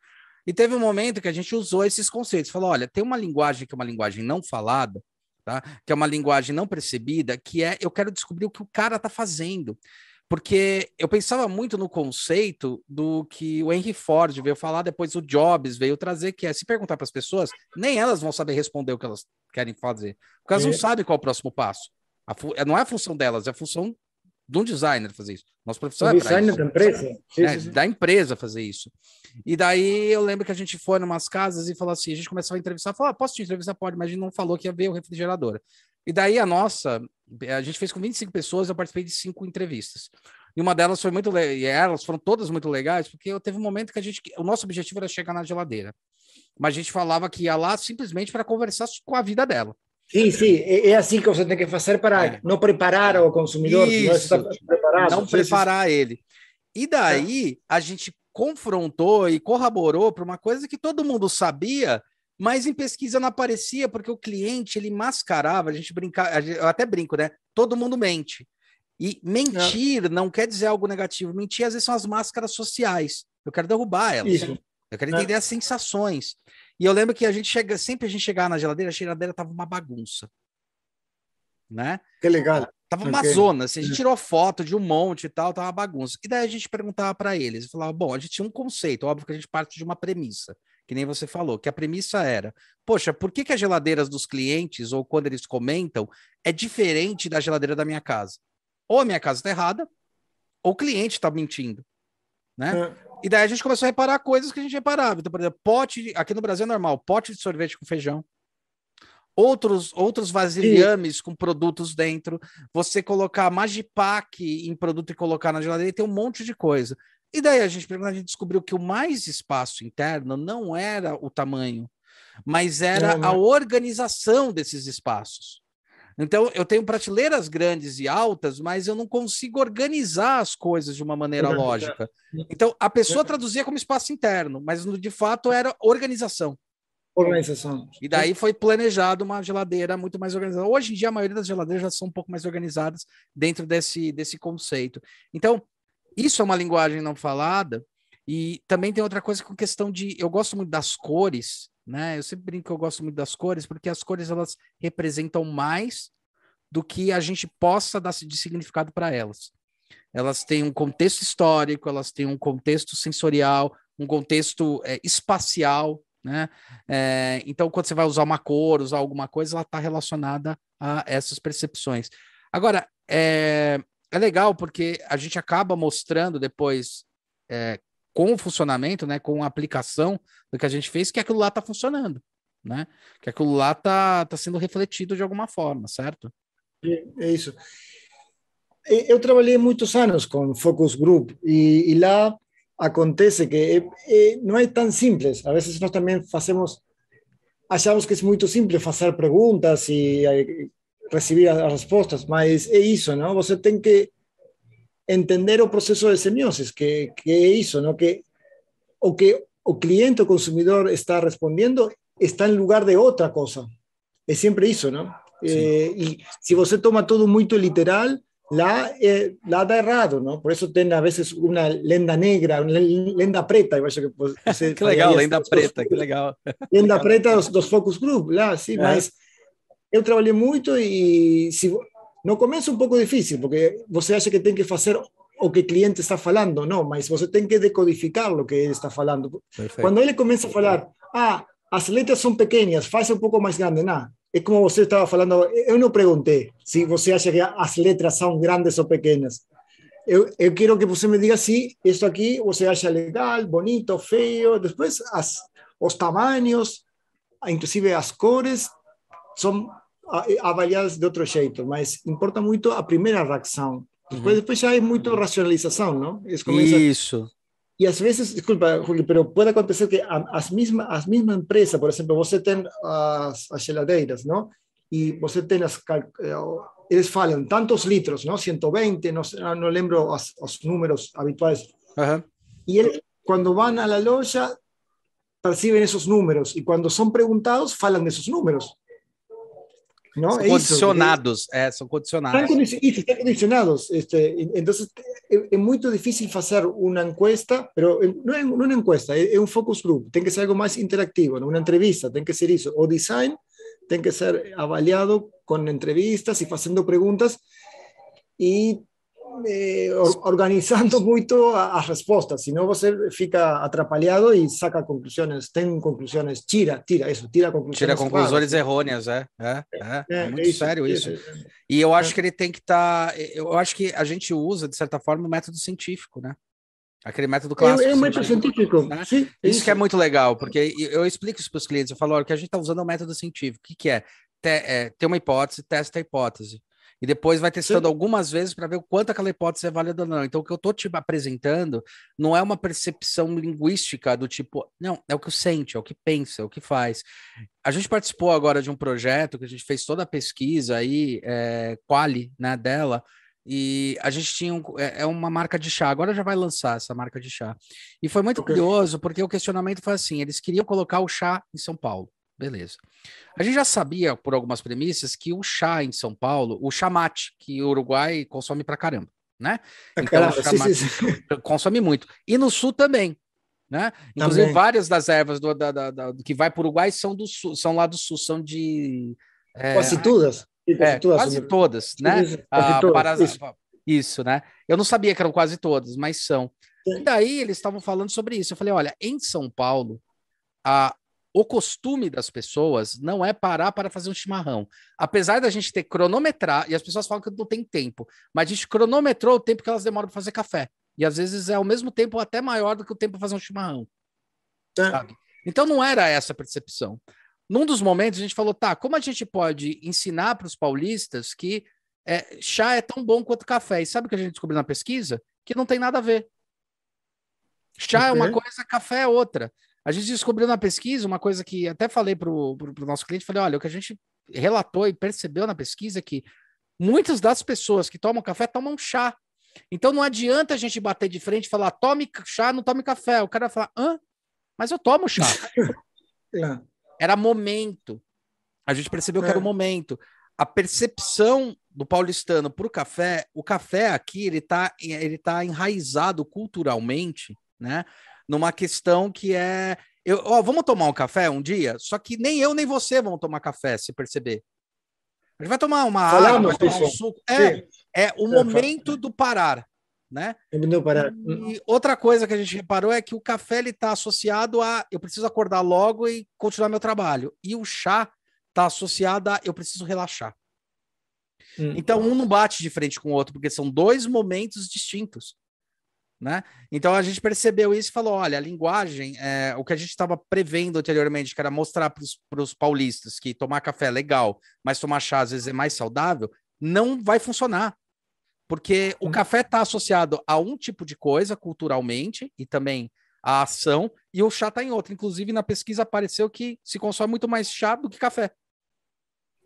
E teve um momento que a gente usou esses conceitos. Falou: olha, tem uma linguagem que é uma linguagem não falada, tá? Que é uma linguagem não percebida, que é eu quero descobrir o que o cara está fazendo. Porque eu pensava muito no conceito do que o Henry Ford veio falar, depois o Jobs veio trazer, que é se perguntar para as pessoas, nem elas vão saber responder o que elas querem fazer, porque elas é. não sabem qual é o próximo passo. A, não é a função delas, é a função de um designer fazer isso. Nossa profissão o é designer da empresa. É, da empresa fazer isso. E daí eu lembro que a gente foi em umas casas e falou assim, a gente começou a entrevistar, falou, ah, posso te entrevistar? Pode, mas a gente não falou que ia ver o refrigerador. E daí a nossa, a gente fez com 25 pessoas, eu participei de cinco entrevistas. E uma delas foi muito e elas foram todas muito legais, porque teve um momento que a gente, o nosso objetivo era chegar na geladeira. Mas a gente falava que ia lá simplesmente para conversar com a vida dela. Sim, sim, é, assim que você tem que fazer para é. não preparar o consumidor, Isso, não preparar ele. E daí a gente confrontou e corroborou para uma coisa que todo mundo sabia, mas em pesquisa não aparecia, porque o cliente ele mascarava, a gente brincava, eu até brinco, né? Todo mundo mente. E mentir é. não quer dizer algo negativo. Mentir, às vezes, são as máscaras sociais. Eu quero derrubar elas. Isso. Eu quero entender é. as sensações. E eu lembro que a gente chega, sempre a gente chegava na geladeira, a geladeira tava uma bagunça. Né? Que legal. Tava uma okay. zona, assim, a gente tirou foto de um monte e tal, tava uma bagunça. E daí a gente perguntava para eles, falava, bom, a gente tinha um conceito, óbvio que a gente parte de uma premissa, que nem você falou, que a premissa era, poxa, por que, que as geladeiras dos clientes, ou quando eles comentam, é diferente da geladeira da minha casa? Ou a minha casa está errada, ou o cliente está mentindo, né? É. E daí a gente começou a reparar coisas que a gente reparava. Então, por exemplo, pote, aqui no Brasil é normal, pote de sorvete com feijão, outros outros vasilhames Sim. com produtos dentro, você colocar Magipack em produto e colocar na geladeira, tem um monte de coisa. E daí a gente, a gente descobriu que o mais espaço interno não era o tamanho, mas era a organização desses espaços. Então, eu tenho prateleiras grandes e altas, mas eu não consigo organizar as coisas de uma maneira lógica. Então, a pessoa traduzia como espaço interno, mas de fato era organização. Organização. E daí foi planejado uma geladeira muito mais organizada. Hoje em dia, a maioria das geladeiras já são um pouco mais organizadas dentro desse, desse conceito. Então, isso é uma linguagem não falada. E também tem outra coisa com questão de. Eu gosto muito das cores, né? Eu sempre brinco que eu gosto muito das cores, porque as cores elas representam mais do que a gente possa dar de significado para elas. Elas têm um contexto histórico, elas têm um contexto sensorial, um contexto é, espacial, né? É, então, quando você vai usar uma cor, usar alguma coisa, ela está relacionada a essas percepções. Agora, é, é legal porque a gente acaba mostrando depois, é, com o funcionamento, né, com a aplicação do que a gente fez, que aquilo lá está funcionando, né? Que aquilo lá está tá sendo refletido de alguma forma, certo? É isso. Eu trabalhei muitos anos com Focus Group e, e lá acontece que é, é, não é tão simples. A vezes nós também fazemos, achamos que é muito simples fazer perguntas e receber as respostas, mas é isso, não? Você tem que entender o processo de semiose, que, que é isso, não? Que o que o cliente, o consumidor está respondendo está em lugar de outra coisa. É sempre isso, não? Eh, y si usted toma todo muy literal, la, eh, la da errado, ¿no? Por eso tiene a veces una lenda negra, una lenda preta. Eu acho que você que legal, lenda preta, que legal. Lenda preta dos, dos focus group, lá, sim, é. mas eu trabalhei muito e se, no começo é um pouco difícil, porque você acha que tem que fazer o que o cliente está falando, não, mas você tem que decodificar o que ele está falando. Perfeito. Quando ele começa a falar, ah, as letras são pequenas, faz um pouco mais grande, não, es como usted estaba hablando, yo no pregunté si usted acha que las letras son grandes o pequeñas. Yo, quiero que usted me diga si esto aquí usted acha legal, bonito, feo, después as, los tamaños, inclusive las cores, son avaliadas de otro jeito, mas importa mucho a primera reacción. Después, después ya hay mucha racionalización, ¿no? Es como Eso. Y a veces, disculpa, Julio, pero puede acontecer que as misma, as misma empresa, por exemplo, você tem as, as geladeiras, não? E você tem as, eh, eles falam tantos litros, não? 120, não, não lembro os, os números habituais. Uhum. E eles, quando vão à loja, percebem esses números. E quando são perguntados, falam desses números. ¿No? Son condicionados, é, eh, son condicionados. Están, isso, están condicionados. Este, entonces, é, é, muito difícil fazer uma encuesta, pero não é, não é uma encuesta, é, é um focus group. Tem que ser algo mais interativo, uma entrevista, tem que ser isso. O design tem que ser avaliado com entrevistas e fazendo perguntas e eh, organizando muito as respostas, senão você fica atrapalhado e saca conclusões, tem conclusões, tira, tira isso, tira conclusões. Tira conclusões errôneas, é, é, é, é, é muito isso, sério isso. E eu acho que ele tem que estar, tá, eu acho que a gente usa, de certa forma, o método científico, né? Aquele método clássico. É, é um método científico. Né? Sim, isso, isso, que é muito legal, porque eu explico isso para os clientes. Eu falo, olha, que a gente está usando é o método científico. O que, que é? Te, é? Ter uma hipótese, testa a hipótese e depois vai testando Sim. algumas vezes para ver o quanto aquela hipótese é válida ou não. Então, o que eu estou te apresentando não é uma percepção linguística do tipo, não, é o que sente, é o que pensa, é o que faz. A gente participou agora de um projeto que a gente fez toda a pesquisa aí, é, quali, né, dela, e a gente tinha um, é, é, uma marca de chá, agora já vai lançar essa marca de chá. E foi muito okay. curioso, porque o questionamento foi assim: eles queriam colocar o chá em São Paulo. Beleza. A gente já sabia, por algumas premissas, que o chá em São Paulo, o chamate, que o Uruguai consome pra caramba, né? Então, o chamate sim, sim. consome muito. E no sul também, né? Inclusive, também. várias das ervas do, da, da, da, que vai para o Uruguai são, do sul, são lá do sul, são de. É, quase todas. É, quase todas, né? Quase ah, todas. Isso. isso, né? Eu não sabia que eram quase todas, mas são. E daí eles estavam falando sobre isso. Eu falei: olha, em São Paulo, a, o costume das pessoas não é parar para fazer um chimarrão. Apesar da gente ter cronometrar, e as pessoas falam que não tem tempo, mas a gente cronometrou o tempo que elas demoram para fazer café. E às vezes é ao mesmo tempo até maior do que o tempo para fazer um chimarrão. É. Então não era essa a percepção. num dos momentos a gente falou, tá, como a gente pode ensinar para os paulistas que é, chá é tão bom quanto café? E sabe o que a gente descobriu na pesquisa? Que não tem nada a ver. Chá é uma coisa, café é outra. A gente descobriu na pesquisa uma coisa que até falei para o nosso cliente, falei, olha, o que a gente relatou e percebeu na pesquisa é que muitas das pessoas que tomam café tomam chá. Então não adianta a gente bater de frente e falar, tome chá, não tome café. O cara vai falar, hã? Mas eu tomo chá. é. Era momento. A gente percebeu é. que era o é. momento. A percepção do paulistano para o café, o café aqui ele está ele tá enraizado culturalmente, né? Numa questão que é, eu, ó, vamos tomar um café um dia. Só que nem eu nem você vão tomar café, se perceber. A gente vai tomar uma Falamos, água, vai tomar um suco. É, é o momento do parar, né? Parar. E outra coisa que a gente reparou é que o café ele está associado a eu preciso acordar logo e continuar meu trabalho. E o chá está associado a eu preciso relaxar. Hum. Então um não bate de frente com o outro, porque são dois momentos distintos. Né? Então a gente percebeu isso e falou: olha, a linguagem, é, o que a gente estava prevendo anteriormente, que era mostrar para os paulistas que tomar café é legal, mas tomar chá às vezes é mais saudável, não vai funcionar. Porque o café está associado a um tipo de coisa culturalmente e também a ação, e o chá está em outra. Inclusive, na pesquisa apareceu que se consome muito mais chá do que café.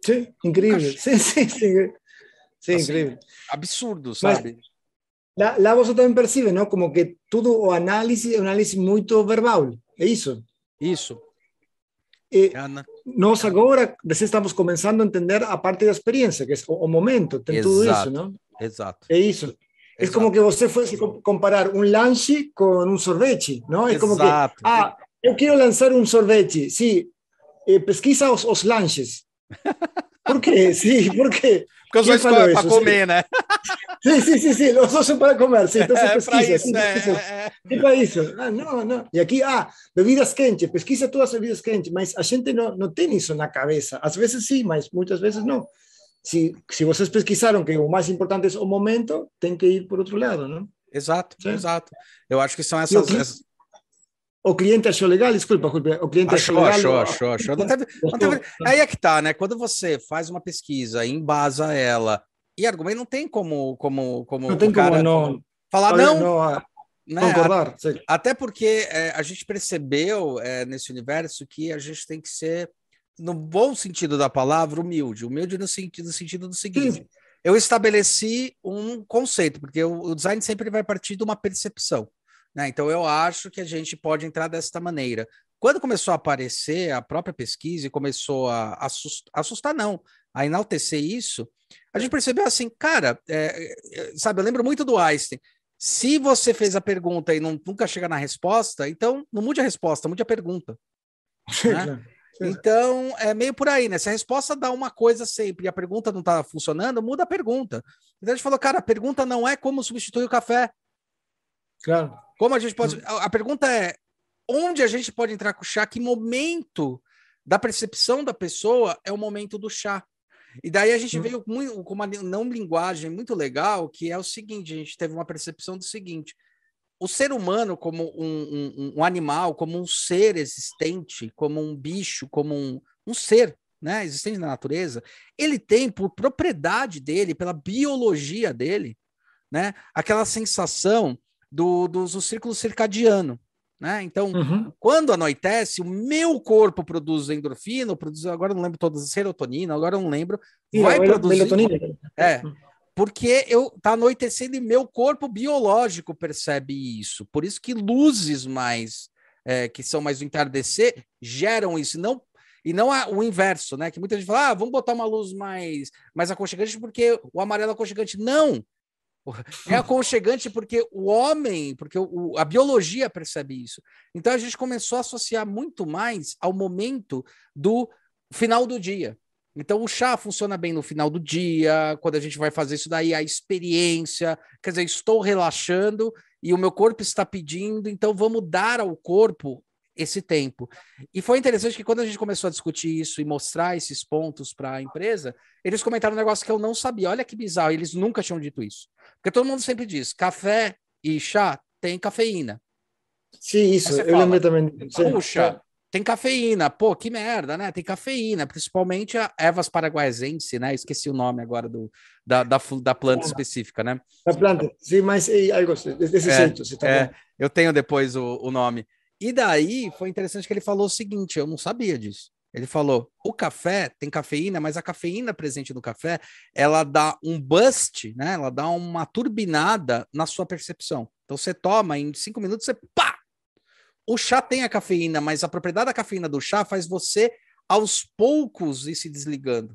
Sim, incrível. Sim, sim, sim. Sim, assim, incrível. Absurdo, sabe? Mas lá, lá você também percebe, não? Como que tudo o análise é um análise muito verbal. É isso? Isso. E nós agora estamos começando a entender a parte da experiência, que é o, o momento, tem Exato. tudo isso, não? Exato. É isso. É como que você fosse comparar um lanche com um sorvete, não? É como que, ah, eu quero lançar um sorvete. Sim, eh, pesquisa os, os lanches. Por quê? Sim, por quê? Porque os dois para comer, né? Sim, sim, sim, sim, dois são para comer, sim, então é, pesquisa. Isso, sim, é, é, para isso. Ah, não, não. E aqui, ah, bebidas quentes, pesquisa todas as bebidas quentes, mas a gente não, não tem isso na cabeça. Às vezes sim, mas muitas vezes não. Se, se vocês pesquisaram que o mais importante é o momento, tem que ir por outro lado, não? Exato, sim. exato. Eu acho que são essas o cliente achou legal? Desculpa, o cliente achou, achou legal. Achou, achou, achou. Não teve, não teve... Aí é que tá, né? Quando você faz uma pesquisa, embasa ela e argumenta, não tem como. como, como não tem como não. Falar não. não ah, né? Concordar. Até porque é, a gente percebeu é, nesse universo que a gente tem que ser, no bom sentido da palavra, humilde. Humilde no sentido, no sentido do seguinte. Sim. Eu estabeleci um conceito, porque o, o design sempre vai partir de uma percepção. Né? Então, eu acho que a gente pode entrar desta maneira. Quando começou a aparecer a própria pesquisa e começou a assustar, assustar não, a enaltecer isso, a gente percebeu assim, cara, é, é, sabe, eu lembro muito do Einstein. Se você fez a pergunta e não, nunca chega na resposta, então não mude a resposta, mude a pergunta. Né? Então, é meio por aí, né? Se a resposta dá uma coisa sempre e a pergunta não está funcionando, muda a pergunta. Então a gente falou, cara, a pergunta não é como substituir o café. Claro. Como a gente pode. A pergunta é: onde a gente pode entrar com o chá? Que momento da percepção da pessoa é o momento do chá? E daí a gente veio com uma não linguagem muito legal, que é o seguinte: a gente teve uma percepção do seguinte. O ser humano, como um, um, um animal, como um ser existente, como um bicho, como um, um ser né, existente na natureza, ele tem por propriedade dele, pela biologia dele, né, aquela sensação do, do, do círculo circadiano. Né? Então, uhum. quando anoitece, o meu corpo produz endorfina, produz, agora não lembro todas, serotonina, agora não lembro, Sim, vai produzir. Melatonina. É, porque eu tá anoitecendo e meu corpo biológico percebe isso. Por isso que luzes mais é, que são mais do entardecer geram isso, não e não o inverso, né? Que muita gente fala, ah, vamos botar uma luz mais mais aconchegante porque o amarelo é aconchegante. Não, é aconchegante porque o homem, porque o, a biologia percebe isso. Então a gente começou a associar muito mais ao momento do final do dia. Então o chá funciona bem no final do dia, quando a gente vai fazer isso daí, a experiência, quer dizer, estou relaxando e o meu corpo está pedindo, então vamos dar ao corpo esse tempo. E foi interessante que quando a gente começou a discutir isso e mostrar esses pontos para a empresa, eles comentaram um negócio que eu não sabia. Olha que bizarro, eles nunca tinham dito isso. Porque todo mundo sempre diz: café e chá tem cafeína. Sim, isso. Eu fala, lembro também. Puxa, tem cafeína, pô, que merda, né? Tem cafeína, principalmente a Evas paraguaisense, né? Esqueci o nome agora do, da, da, da planta específica, né? Da planta, sim, mas é algo desse é, jeito. Tá é, eu tenho depois o, o nome. E daí foi interessante que ele falou o seguinte: eu não sabia disso. Ele falou: o café tem cafeína, mas a cafeína presente no café ela dá um bust, né? Ela dá uma turbinada na sua percepção. Então você toma em cinco minutos, você pá, o chá tem a cafeína, mas a propriedade da cafeína do chá faz você aos poucos ir se desligando.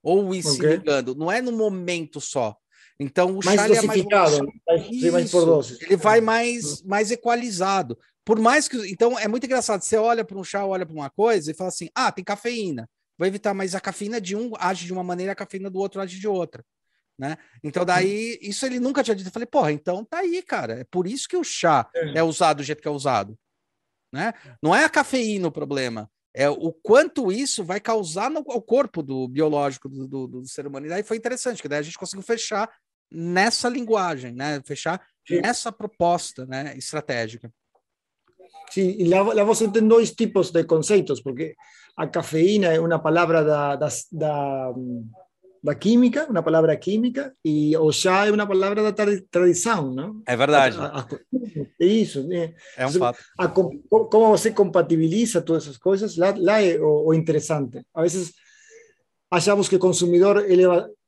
Ou ir okay. se ligando. Não é no momento só. Então o mais chá é mais, Isso, mais. Ele vai mais, mais equalizado. Por mais que. Então é muito engraçado. Você olha para um chá, olha para uma coisa e fala assim: ah, tem cafeína. Vou evitar, mas a cafeína de um age de uma maneira, a cafeína do outro age de outra né? Então daí isso ele nunca tinha dito. Eu falei, porra, então tá aí, cara. É por isso que o chá é, é usado do jeito que é usado, né? Não é a cafeína o problema, é o quanto isso vai causar no ao corpo do biológico do, do, do, ser humano. E daí foi interessante, que daí a gente conseguiu fechar nessa linguagem, né? Fechar Sim. nessa proposta, né? Estratégica. E lá você tem dois tipos de conceitos, porque a cafeína é uma palavra da, da, da da química, uma palavra química, e o chá é uma palavra da tradição, não? É verdade. A, a, é isso. É um fato. A, como você compatibiliza todas essas coisas, lá, lá é o, o, interessante. A vezes achamos que o consumidor, ele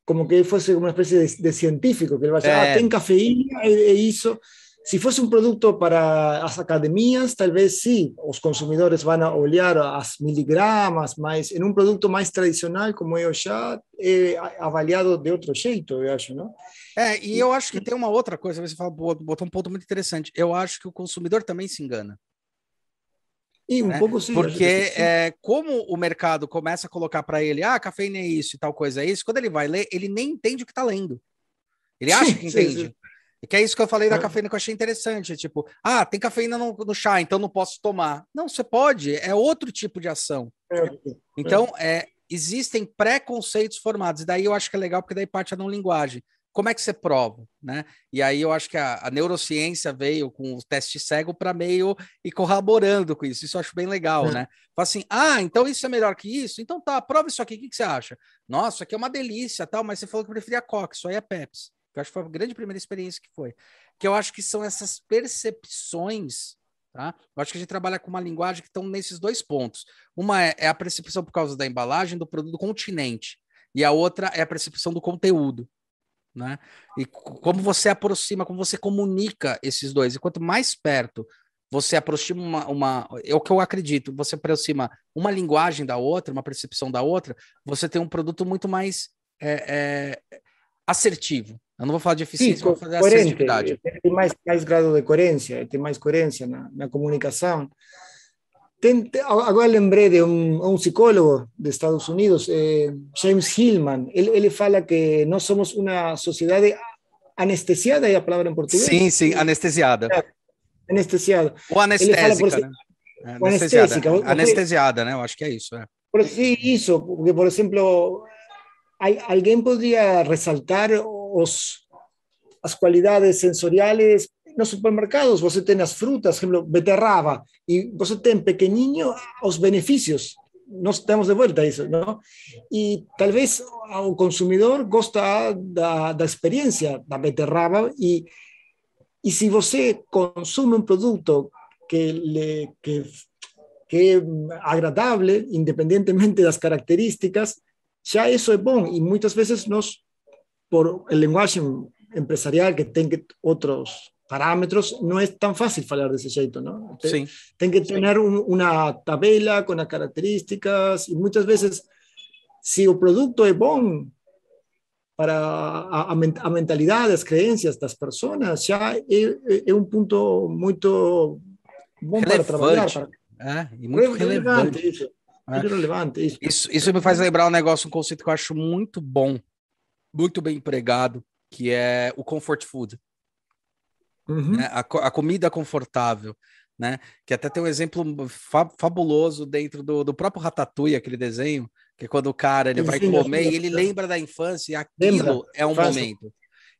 como que fosse uma espécie de, de científico, que ele vai dizer, é. ah, tem cafeína, é, é isso. Se fosse um produto para as academias, talvez sim, os consumidores vão olhar as miligramas, mas em um produto mais tradicional, como é o chá, é avaliado de outro jeito, eu acho, não? É, e eu acho que tem uma outra coisa, você fala, botou um ponto muito interessante. Eu acho que o consumidor também se engana. E um né? pouco sim. Porque é, como o mercado começa a colocar para ele, ah, cafeína é isso e tal coisa é isso, quando ele vai ler, ele nem entende o que está lendo. Ele acha sim, que entende. Sim, que é isso que eu falei da é. cafeína que eu achei interessante. Tipo, ah, tem cafeína no, no, chá, então não posso tomar. Não, você pode, é outro tipo de ação. É, é. Então, é, existem preconceitos formados. E daí eu acho que é legal, porque daí parte a não linguagem. Como é que você prova, né? E aí eu acho que a, a neurociência veio com o teste cego para meio e corroborando com isso. Isso eu acho bem legal, é. né? Fala assim, ah, então isso é melhor que isso? Então tá, prova isso aqui, o que, que você acha? Nossa, aqui é uma delícia, tal, mas você falou que preferia Coca, isso aí é Pepsi eu acho que foi a grande primeira experiência que foi. Que eu acho que são essas percepções, tá? Eu acho que a gente trabalha com uma linguagem que estão nesses dois pontos. Uma é, é a percepção por causa da embalagem do produto do continente, e a outra é a percepção do conteúdo. Né? E como você aproxima, como você comunica esses dois. E quanto mais perto você aproxima uma, uma, é o que eu acredito, você aproxima uma linguagem da outra, uma percepção da outra, você tem um produto muito mais é, é, assertivo. Eu não vou falar de eficiência, Sim, vou fazer coerente, assertividade. Tem mais, mais grado de coerência, tem mais coerência na, na comunicação. Tem, tem, agora lembrei de um, um, psicólogo de Estados Unidos, eh, James Hillman. Ele, ele fala que nós somos uma sociedade anestesiada, é a palavra em português? Sim, sim, anestesiada. É, anestesiada. Ou anestésica, fala, né? Anestesiada, anestesiada, né? Eu acho que é isso. É. Por, isso, porque, por exemplo, alguém poderia ressaltar os, as qualidades sensoriales nos supermercados, você tem as frutas, por exemplo, beterraba, e você tem pequenininho os benefícios. Nós temos de volta isso, não? E talvez o consumidor gosta da, da experiência da beterraba e, e se você consome um produto que, lhe, que, que é agradável, independentemente das características, já isso é bom. E muitas vezes nós por el lenguaje empresarial que tiene otros parámetros, no es tan fácil hablar de ese jeito, ¿no? Sí. Tiene que tener un, una tabela con las características y muchas veces, si el producto es bueno para a, a, mentalidades, creencias das personas, é, é um ponto muito bom relevante. para trabalhar. Para... É, e muito relevante. relevante isso. É. relevante isso. isso. Isso me faz lembrar um negócio, um conceito que eu acho muito bom muito bem empregado, que é o comfort food. Uhum. Né? A, a, comida confortável, né? Que até tem um exemplo fa fabuloso dentro do, do próprio Ratatouille, aquele desenho, que é quando o cara ele vai comer e ele lembra da infância e aquilo lembra. é um momento.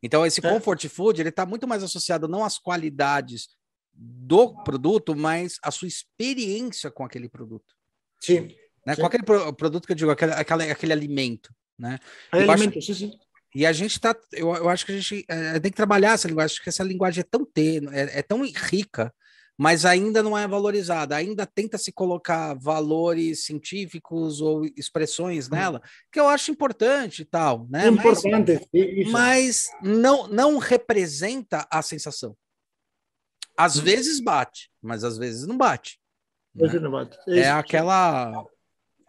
Então esse é. comfort food ele está muito mais associado não às qualidades do produto, mas a sua experiência com aquele produto. Sim. Né? sim. Com aquele pro, produto que eu digo, aquele, aquele, aquele alimento. Né? alimento, acho, sim, sim. E a gente tá, eu, eu acho que a gente é, tem que trabalhar essa linguagem, acho que essa linguagem é tão tênue, é, é tão rica, mas ainda não é valorizada, ainda tenta se colocar valores científicos ou expressões nela, que eu acho importante e tal, né? Importante, mas, mas não, não representa a sensação. Às vezes bate, mas às vezes não bate. Né? Não bate. É, é aquela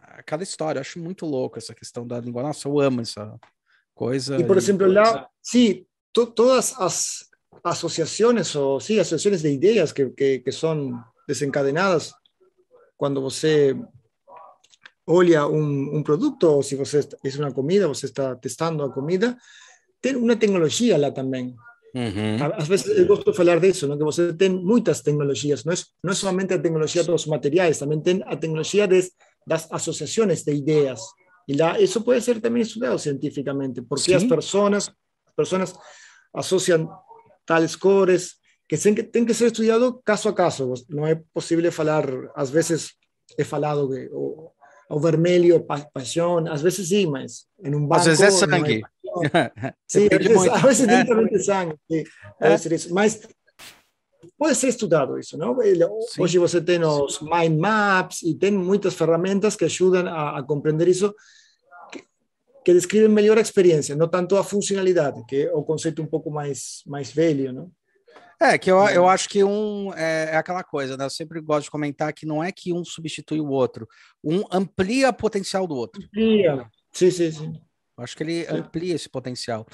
aquela história, eu acho muito louco essa questão da língua. Nossa, eu amo essa E, por e... exemplo, lá, sim, to, todas as asociaciones o sí, asociaciones de ideas que, que, que son desencadenadas cuando você olha un, un producto ou se você é uma comida, você está testando a comida, tem uma tecnologia lá também. Uhum. Às vezes eu gosto de falar disso, não? que você tem muitas tecnologias, não é, não é somente a tecnologia dos materiais, também tem a tecnologia de, das associações de ideias. E lá isso pode ser também estudado cientificamente, porque Sim. as pessoas, as pessoas associam tales cores, que tem que ser estudiado caso a caso. No es posible falar, a veces he falado que o, o vermelho, pa, paixão, às vezes sim, mas em um banco... Às vezes é sangue. sim, a veces, a veces é literalmente sangue, sim, pode ser isso. Mas pode ser estudado isso, não? Hoje você tem os mind maps e tem muitas ferramentas que ajudam a, a compreender isso que descrevem melhor a experiência, não tanto a funcionalidade, que é o conceito um pouco mais, mais velho, não? É, que eu, eu acho que um é, é, aquela coisa, né? Eu sempre gosto de comentar que não é que um substitui o outro, um amplia o potencial do outro. Amplia, sim, sim, sim. Eu acho que ele sim. amplia esse potencial.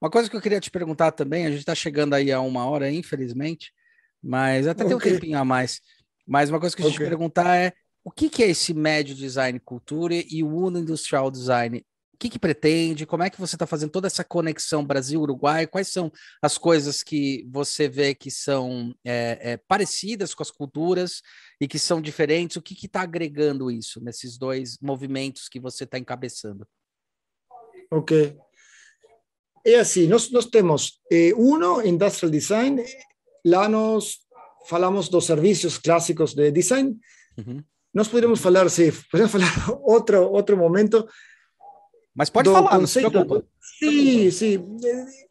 Uma coisa que eu queria te perguntar também, a gente está chegando aí a uma hora, infelizmente, mas até okay. tem um tempinho a mais. Mas uma coisa que eu okay. te perguntar é o que, que é esse médio design cultura e o Uno Industrial Design? Que, que pretende? Como é que você está fazendo toda essa conexão Brasil-Uruguai? Quais são as coisas que você vê que são é, é, parecidas com as culturas e que são diferentes? O que está agregando isso nesses dois movimentos que você está encabeçando? Ok. É assim, nós, nós temos, eh, uno, Industrial Design, lá nós falamos dos serviços clássicos de design, uhum. nós poderíamos falar, sim, podemos falar outro, outro momento mas pode falar, conceito, não se preocupa. Sim, sim.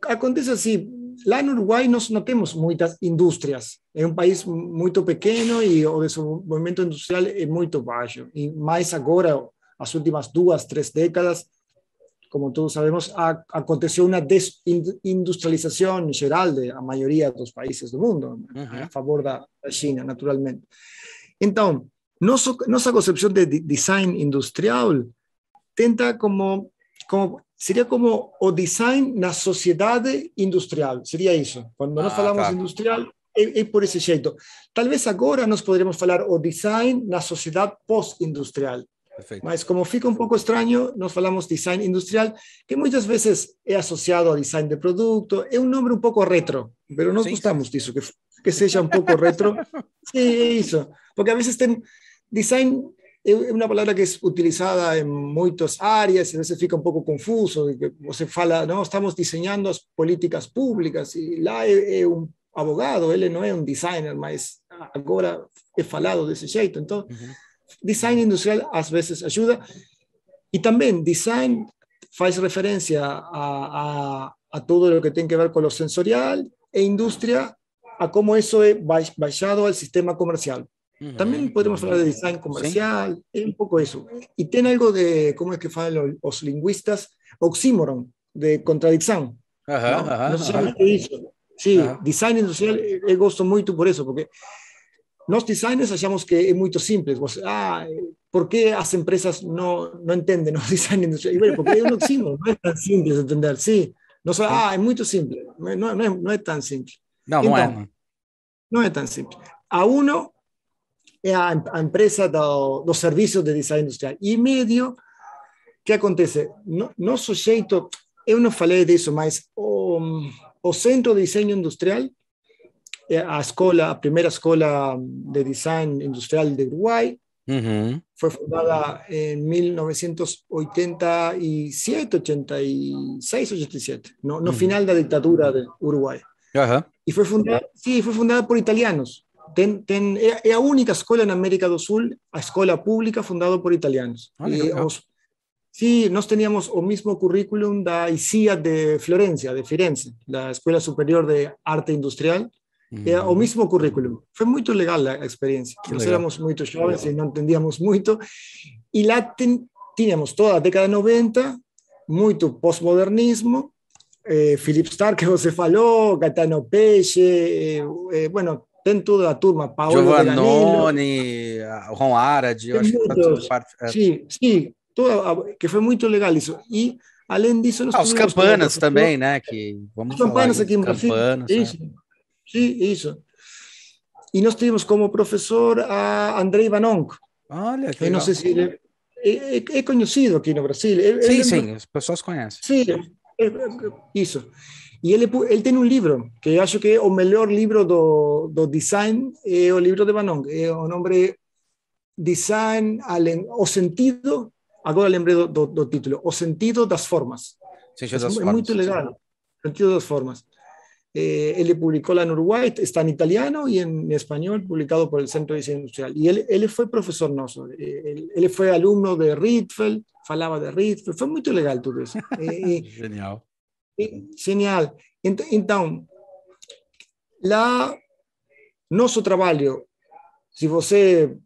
Acontece assim, lá no Uruguai nós não temos muitas indústrias. É um país muito pequeno e o desenvolvimento industrial é muito baixo. E mais agora, as últimas duas, três décadas, como todos sabemos, aconteceu uma desindustrialização geral da maioria dos países do mundo, uhum. a favor da China, naturalmente. Então, nossa, nossa concepção de design industrial tenta como, como seria como o design na sociedade industrial, seria isso. Quando nós ah, falamos tá. industrial, é, é, por esse jeito. Talvez agora nós poderíamos falar o design na sociedade pós-industrial. Mas como fica um pouco estranho, nós falamos design industrial, que muitas vezes é associado ao design de produto, é um nome um pouco retro, mas nós sim, gostamos disso, que, que seja um pouco retro. Sim, é isso. Porque a vezes tem design é uma palavra que é utilizada em muitas áreas, às vezes fica um pouco confuso, você fala, não, estamos desenhando as políticas públicas, e lá é, é um abogado, ele não é um designer, mas agora é falado desse jeito. Então, uhum. design industrial às vezes ajuda, e também design faz referência a, a, a o que tem a ver com o sensorial, e indústria a como isso é baixado ao sistema comercial. También podemos hablar de design comercial, es un poco eso. Y tiene algo de, ¿cómo es que hablan los, lingüistas? Oxímoron, de contradicción. Ajá, ¿no? sé qué Sí, design industrial, eu gosto muito por eso, porque nós designers achamos que é muito simples. Você, ah, por que as empresas não, não entendem o design industrial? E, bueno, porque é um oxímoron, não é tão simples de entender. Sim, nós, ah, é muito simples. Não, não, é, não é tão simples. Não, não então, é. Não é tão simples. A uno a, a empresa do, do serviço de design industrial. E medio, que acontece? No, nosso jeito, eu não falei disso, mas o, o Centro de Desenho Industrial, a escola, a primeira escola de design industrial de Uruguai, uhum. foi fundada em 1987, 86, 87, no, no uhum. final da ditadura do Uruguai. Uhum. E foi fundada, sim, foi fundada por italianos. Tem, tem, é, a única escola na América do Sul, a escola pública fundada por italianos. Ah, e os, sim, nós teníamos o mesmo currículum da ICIA de Florencia, de Firenze, da Escola Superior de Arte Industrial, é o mesmo currículo. Foi muito legal a experiência. Nós éramos muito jovens e não entendíamos muito. E lá ten, tínhamos toda a década de 90, muito pós-modernismo, eh, Philip Stark, que você falou, Gaetano Peixe, eh, eh, bueno, tem toda a turma, Paolo Giovannoni, Ron Arad, eu acho muitos, que parte, é. Sim, sim, toda, que foi muito legal isso. E, além disso... Nós ah, os campanas também, né? Que, vamos os campanas aqui em Brasil. Campanas, isso, é. sim, isso. E nós tivemos como professor a Andrei Vanon. Olha, que não sei se ele é, é, é, conhecido aqui no Brasil. Sim, sim, as pessoas conhecem. Sim, isso. E ele, ele tem um livro, que eu acho que é o melhor livro do, do design, é o livro de Banon. É o nome Design, o sentido, agora lembrei do, do, do título, O sentido das formas. É, das é formas, muito legal, sentido das formas. Eh, él publicó la en Uruguay, está en italiano y en español, publicado por el Centro de Diseño Industrial. Y él, él fue profesor noso, eh, él, él, fue alumno de Rietveld, falaba de Rietveld, foi muito legal tudo isso. Eh, genial. Genial. Então, lá, nosso trabalho, se você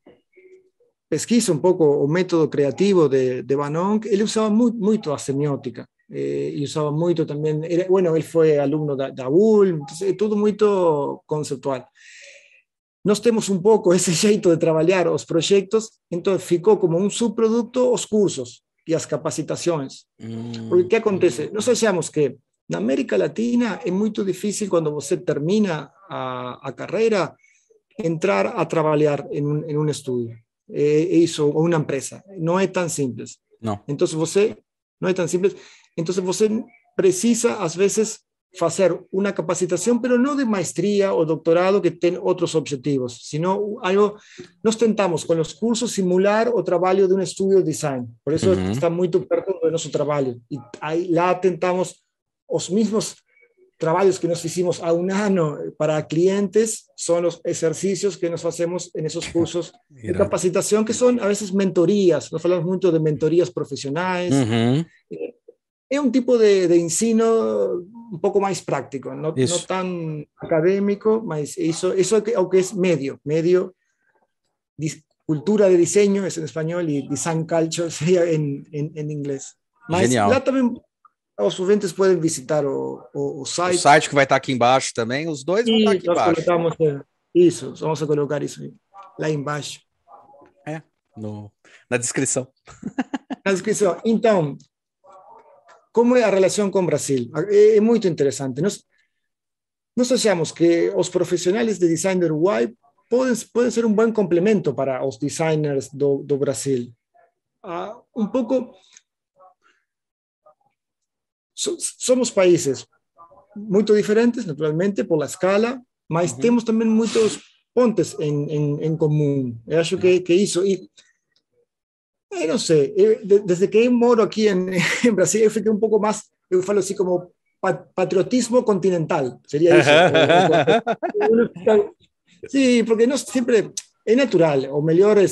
pesquisa um pouco o método criativo de, de Banon, ele usava muito, muito a semiótica. eh, y usaba mucho también, era, bueno, él fue alumno de, de ULM, entonces, todo muy conceptual. Nós temos um pouco esse jeito de trabalhar os projetos, então ficou como um subproduto os cursos e as capacitações. Mm. Porque o que acontece? Nós achamos que na América Latina é muito difícil quando você termina a, a carreira entrar a trabalhar em um, em um estúdio, é, isso, ou uma empresa. Não é tão simples. Não. Então você não é tão simples. Entonces, você precisa, às vezes, fazer uma capacitação, pero não de maestria ou doutorado que tem outros objetivos, sino algo, nós tentamos com os cursos simular o trabalho de um estúdio de design, por isso uh -huh. está muito perto do nosso trabalho, e aí, lá tentamos os mesmos trabalhos que nós fizemos há um ano para clientes são os exercícios que nós fazemos nesses cursos de capacitação, que são, a vezes, mentorias, nós falamos muito de mentorias profissionais, uh -huh é um tipo de, de ensino um pouco mais prático, não, não tão acadêmico, mas isso, isso é o que é médio, médio, cultura de desenho é em espanhol e design culture em, em, em inglês. Mas Genial. lá também os ouvintes podem visitar o, o, o, site. O site que vai estar aqui embaixo também, os dois vão estar aqui embaixo. Colocamos, isso, vamos a colocar isso lá embaixo. É, no, na descrição. Na descrição. Então, como é a relação com o Brasil? É, é muito interessante. Nós, nós achamos que os profissionais de design do Uruguai podem, podem ser um bom complemento para os designers do, do Brasil. Uh, um pouco. So, somos países muito diferentes, naturalmente, por la escala, mas uhum. temos também muitos pontes em, em, em comum. Eu acho que, que isso. E eu não sei, eu, desde que eu moro aqui em, em, Brasil, eu fiquei um pouco mais, eu falo assim como patriotismo continental, seria isso. Sim, porque nós sempre, é natural, o melhor é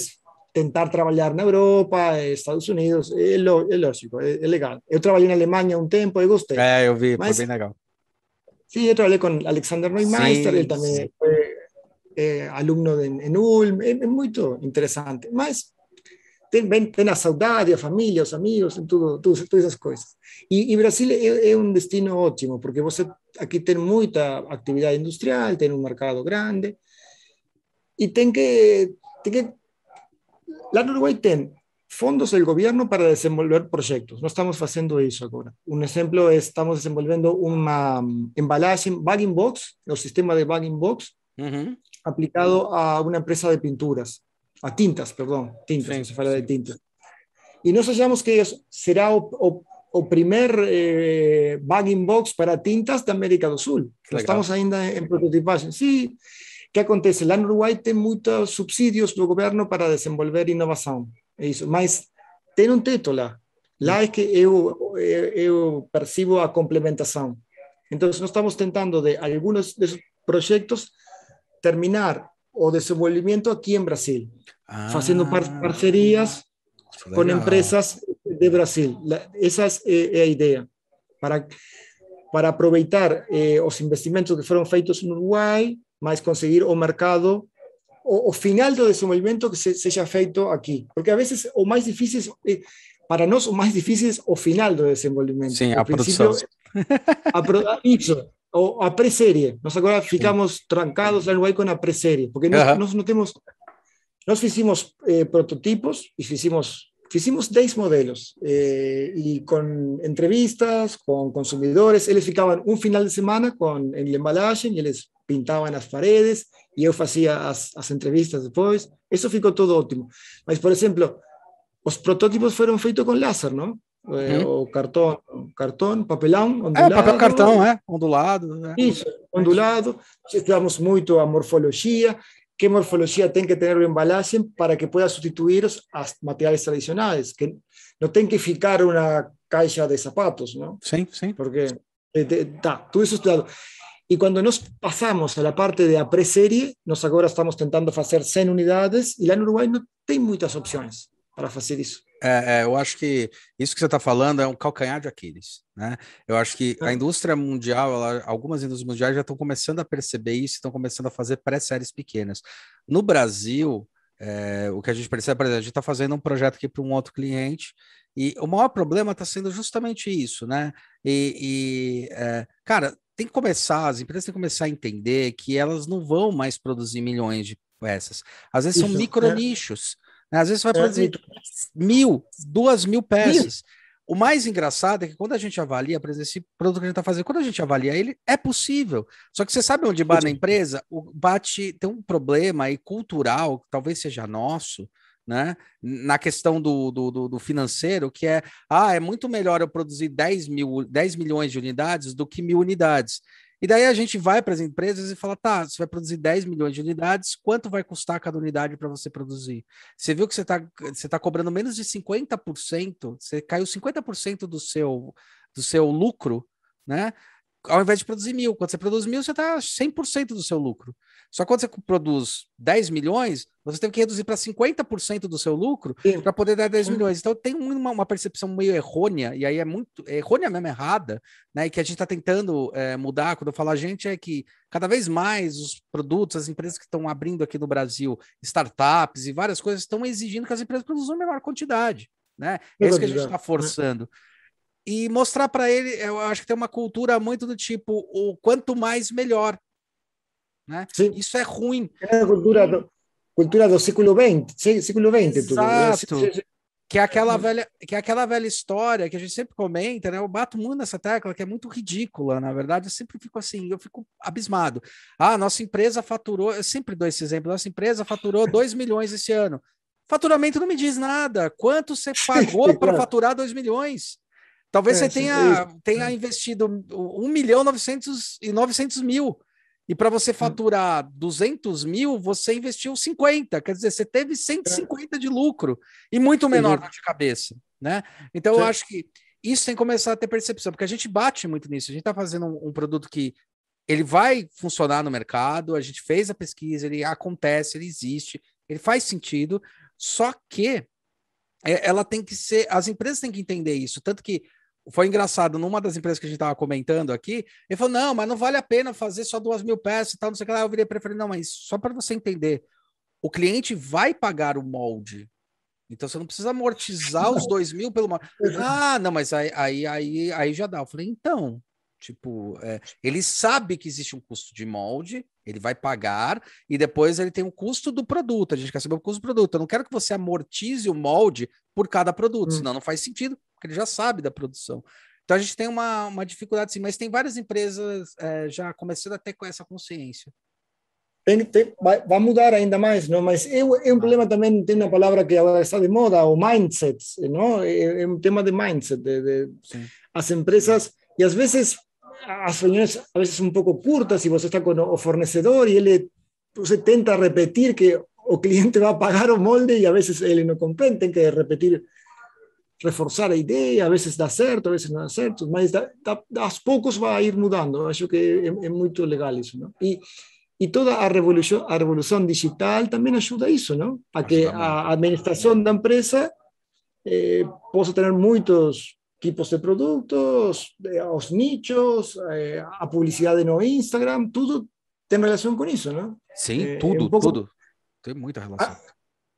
tentar trabalhar na Europa, Estados Unidos, é, lo, é lógico, é, é, legal. Eu trabalhei na Alemanha um tempo, eu gostei. É, eu vi, Mas, foi bem legal. Sim, eu trabalhei com Alexander Neumeister, ele também foi é, aluno de, em Ulm, é, é muito interessante. Mas tem, tem a saudade, a família, os amigos, tudo, tudo, todas essas coisas. E, e Brasil é, é, um destino ótimo, porque você aqui tem muita atividade industrial, tem um mercado grande, e tem que, tem que lá no Uruguai tem fondos do governo para desenvolver projetos. Nós estamos fazendo isso agora. Um exemplo é estamos desenvolvendo uma embalagem bagging box, o sistema de bagging box, uh -huh. aplicado a uma empresa de pinturas a tintas, perdão, tintas, sim, se fala de tintas. E nós achamos que será o, o, o primeiro eh, bagging box para tintas da América do Sul. Estamos ainda em prototipagem. Sim, que acontece? Lá no Uruguai tem muitos subsídios do governo para desenvolver inovação. É isso. Mas tem um teto lá. Lá é que eu, eu, eu percebo a complementação. Entonces, nós estamos tentando de algunos de esos proyectos terminar o desenvolvimento aqui em Brasil, ah, fazendo par parcerias com empresas de Brasil. essa é a ideia, para, para aproveitar eh, os investimentos que foram feitos no Uruguai, mas conseguir o mercado, o, o final do desenvolvimento que se, seja feito aqui. Porque a vezes o mais difícil, eh, para nós o mais difícil é o final do desenvolvimento. Sim, a produção. A, isso, o a pré-série. Nós agora ficamos trancados lá no Uruguai com a pré-série, porque nós, uh -huh. nós não temos... Nós fizemos eh, prototipos e fizemos Hicimos 10 modelos eh, y con entrevistas, con consumidores. Ellos ficaban un final de semana con el embalaje y ellos pintaban las paredes y yo hacía las entrevistas después. Eso ficou todo ótimo. Mas, por ejemplo, los prototipos fueron feitos con láser, ¿no? Eh, o cartón, cartón, papelão, ondulado. É, papel cartão, é, ondulado. É. Isso, ondulado. Estudamos muito a morfologia, qué morfología tiene que tener el embalaje para que pueda sustituir a materiales tradicionales, que no tenga que ficar una caixa de zapatos, ¿no? Sí, sí. Porque está todo eso estudiado. Y cuando nos pasamos a la parte de a pré-serie, nos ahora estamos tentando hacer 100 unidades y lá no Uruguai não tem muitas opções para fazer isso. É, é, eu acho que isso que você está falando é um calcanhar de Aquiles, né? Eu acho que a é. indústria mundial, ela, algumas indústrias mundiais já estão começando a perceber isso, estão começando a fazer pré-séries pequenas. No Brasil, é, o que a gente percebe, por exemplo, a gente está fazendo um projeto aqui para um outro cliente e o maior problema está sendo justamente isso, né? E, e é, cara, tem que começar, as empresas têm que começar a entender que elas não vão mais produzir milhões de peças. Às vezes isso, são micro nichos. Às vezes você vai é, produzir é, mil, duas mil peças. Mil. O mais engraçado é que quando a gente avalia, por exemplo, esse produto que a gente está fazendo, quando a gente avalia ele, é possível. Só que você sabe onde bate na empresa? O bate tem um problema aí cultural, que talvez seja nosso, né? Na questão do, do, do, financeiro, que é ah, é muito melhor eu produzir 10, mil, 10 milhões de unidades do que mil unidades. E daí a gente vai para as empresas e fala: tá, você vai produzir 10 milhões de unidades, quanto vai custar cada unidade para você produzir? Você viu que você está você tá cobrando menos de 50%, você caiu 50% do seu, do seu lucro, né? Ao invés de produzir mil. Quando você produz mil, você está 100% do seu lucro. Só quando você produz 10 milhões, você tem que reduzir para 50% do seu lucro para poder dar 10 milhões. Então tem uma, uma, percepção meio errônea, e aí é muito é errônea mesmo, errada, né? E que a gente está tentando é, mudar. Quando eu falo a gente, é que cada vez mais os produtos, as empresas que estão abrindo aqui no Brasil, startups e várias coisas, estão exigindo que as empresas produzam menor quantidade. Né? É isso que a gente está forçando e mostrar para ele, eu acho que tem uma cultura muito do tipo, o quanto mais melhor. Né? Sim. Isso é ruim. É a cultura do, cultura do século XX, século XX. Exato. Tudo. Que é, aquela velha, que é aquela velha história que a gente sempre comenta, né? Eu bato muito nessa tecla, que é muito ridícula, na verdade. Eu sempre fico assim, eu fico abismado. Ah, nossa empresa faturou, eu sempre dou esse exemplo, nossa empresa faturou 2 milhões esse ano. Faturamento não me diz nada. Quanto você pagou para faturar 2 milhões? Talvez é, você tenha, tenha é. investido 1 milhão 900 e 900 mil. E para você faturar 200 mil, você investiu 50. Quer dizer, você teve 150 de lucro e muito menor na de cabeça. Né? Então, eu acho que isso tem que começar a ter percepção, porque a gente bate muito nisso. A gente está fazendo um, um produto que ele vai funcionar no mercado, a gente fez a pesquisa, ele acontece, ele existe, ele faz sentido, só que é, ela tem que ser, as empresas têm que entender isso, tanto que foi engraçado, numa das empresas que a gente estava comentando aqui, ele falou: não, mas não vale a pena fazer só duas mil peças e tal, não sei o que lá. Eu virei para ele não, mas só para você entender, o cliente vai pagar o molde. Então você não precisa amortizar os dois mil pelo molde. Ah, não, mas aí, aí, aí, aí já dá. Eu falei, então, tipo, é, ele sabe que existe um custo de molde, ele vai pagar e depois ele tem o custo do produto. A gente quer saber o custo do produto. Eu não quero que você amortize o molde por cada produto, hum. senão não faz sentido porque ele já sabe da produção. Então a gente tem uma, uma dificuldade sim, mas tem várias empresas é, já começando a ter com essa consciência. Tem, tem, vai, vai, mudar ainda mais, não? mas é, é um problema também, tem uma palavra que agora está de moda, o mindset, não? É, é um tema de mindset. De, de as empresas, e às vezes as reuniões a vezes um pouco curtas, e você está com o fornecedor e ele, você tenta repetir que o cliente vai pagar o molde e a vezes ele não compreende, tem que repetir reforçar a ideia, a vezes dá certo, a vezes não dá certo, mas dá, dá, aos poucos vai ir mudando. Acho que é, é muito legal isso, não? E e toda a revolução, a revolução digital também ajuda a isso, não? A que a administração da empresa eh, possa ter muitos tipos de produtos, os nichos, eh, a publicidade no Instagram, tudo tem relação com isso, não? Sim, eh, tudo, um pouco, tudo. Tem muita relação.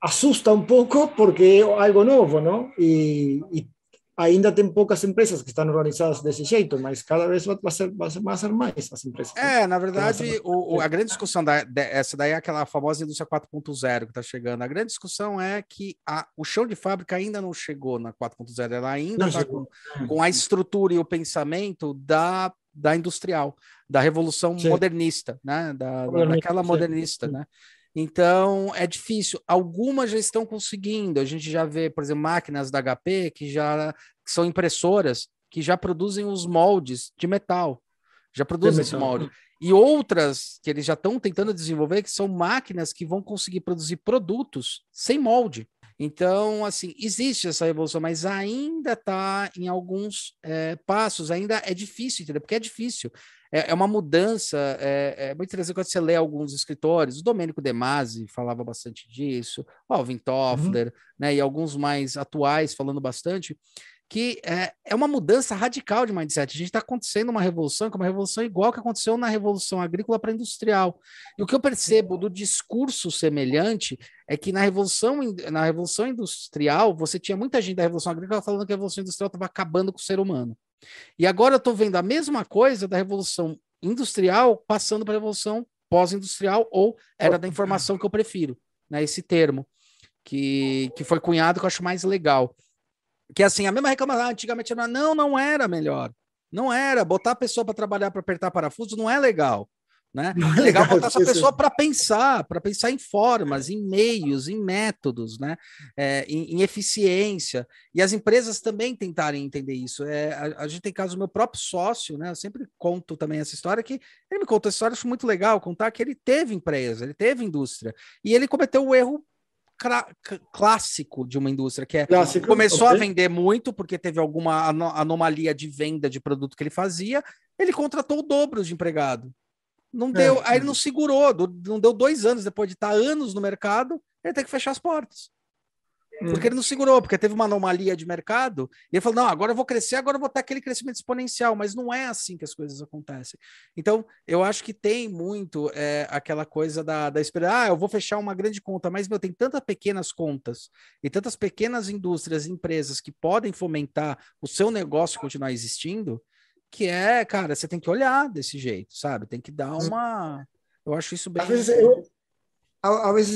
Assusta um pouco porque é algo novo, não? E, e ainda tem poucas empresas que estão organizadas desse jeito, mas cada vez vai ser, vai ser, vai ser mais as empresas. É, na verdade, o, o, a grande discussão da, essa daí é aquela famosa indústria 4.0 que está chegando. A grande discussão é que a, o chão de fábrica ainda não chegou na 4.0, ela ainda está com, com a estrutura e o pensamento da da industrial, da revolução Sim. modernista, né? Da, daquela modernista, Sim. né? Então é difícil. Algumas já estão conseguindo. A gente já vê, por exemplo, máquinas da HP que já que são impressoras que já produzem os moldes de metal, já produzem esse molde. E outras que eles já estão tentando desenvolver que são máquinas que vão conseguir produzir produtos sem molde. Então, assim, existe essa evolução, mas ainda está em alguns é, passos, ainda é difícil, entendeu? Porque é difícil é, é uma mudança. É, é, muito interessante quando você lê alguns escritores. O Domênico De Masi falava bastante disso, o Alvin Toffler, uhum. né, e alguns mais atuais falando bastante. Que é, é uma mudança radical de mindset. A gente está acontecendo uma revolução, que é uma revolução igual que aconteceu na revolução agrícola para industrial. E o que eu percebo do discurso semelhante é que na revolução, na revolução industrial, você tinha muita gente da revolução agrícola falando que a revolução industrial estava acabando com o ser humano. E agora eu estou vendo a mesma coisa da revolução industrial passando para a revolução pós-industrial ou era da informação que eu prefiro, né? Esse termo que, que foi cunhado que eu acho mais legal. Que assim, a mesma reclamação, antigamente era, não, não era melhor. Não era, botar a pessoa para trabalhar para apertar parafuso não é legal. Né? É legal botar essa pessoa para pensar, para pensar em formas, em meios, em métodos, né? É, em, em, eficiência. E as empresas também tentarem entender isso. É, a, a, gente tem caso do meu próprio sócio, né? Eu sempre conto também essa história que ele me contou essa história, acho muito legal contar que ele teve empresa, ele teve indústria, e ele cometeu o erro clássico de uma indústria, que é Clássico, começou okay. a vender muito porque teve alguma anomalia de venda de produto que ele fazia, ele contratou o dobro de empregado. Não é, deu, é. aí ele não segurou, não deu dois anos depois de estar anos no mercado, ele tem que fechar as portas. Hum. Porque ele não segurou, porque teve uma anomalia de mercado, e ele falou: não, agora eu vou crescer, agora eu vou ter aquele crescimento exponencial, mas não é assim que as coisas acontecem. Então, eu acho que tem muito é, aquela coisa da, da esperar, ah, eu vou fechar uma grande conta, mas meu, tem tantas pequenas contas e tantas pequenas indústrias, empresas que podem fomentar o seu negócio continuar existindo, que é, cara, você tem que olhar desse jeito, sabe? Tem que dar uma. Eu acho isso bem. Às vezes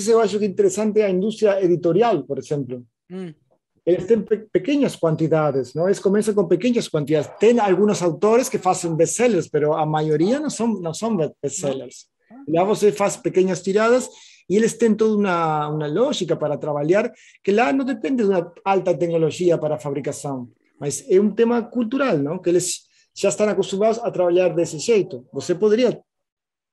eu, eu acho que interessante a indústria editorial, por exemplo. Hum. Eles têm pe pequenas quantidades, não? Eles começam com pequenas quantidades. Tem alguns autores que fazem best-sellers, mas a maioria não são, não são best-sellers. Lá você faz pequenas tiradas e eles têm toda uma, uma lógica para trabalhar que lá não depende de uma alta tecnologia para a fabricação, mas é um tema cultural, não? Que eles já estão acostumados a trabalhar desse jeito. Você poderia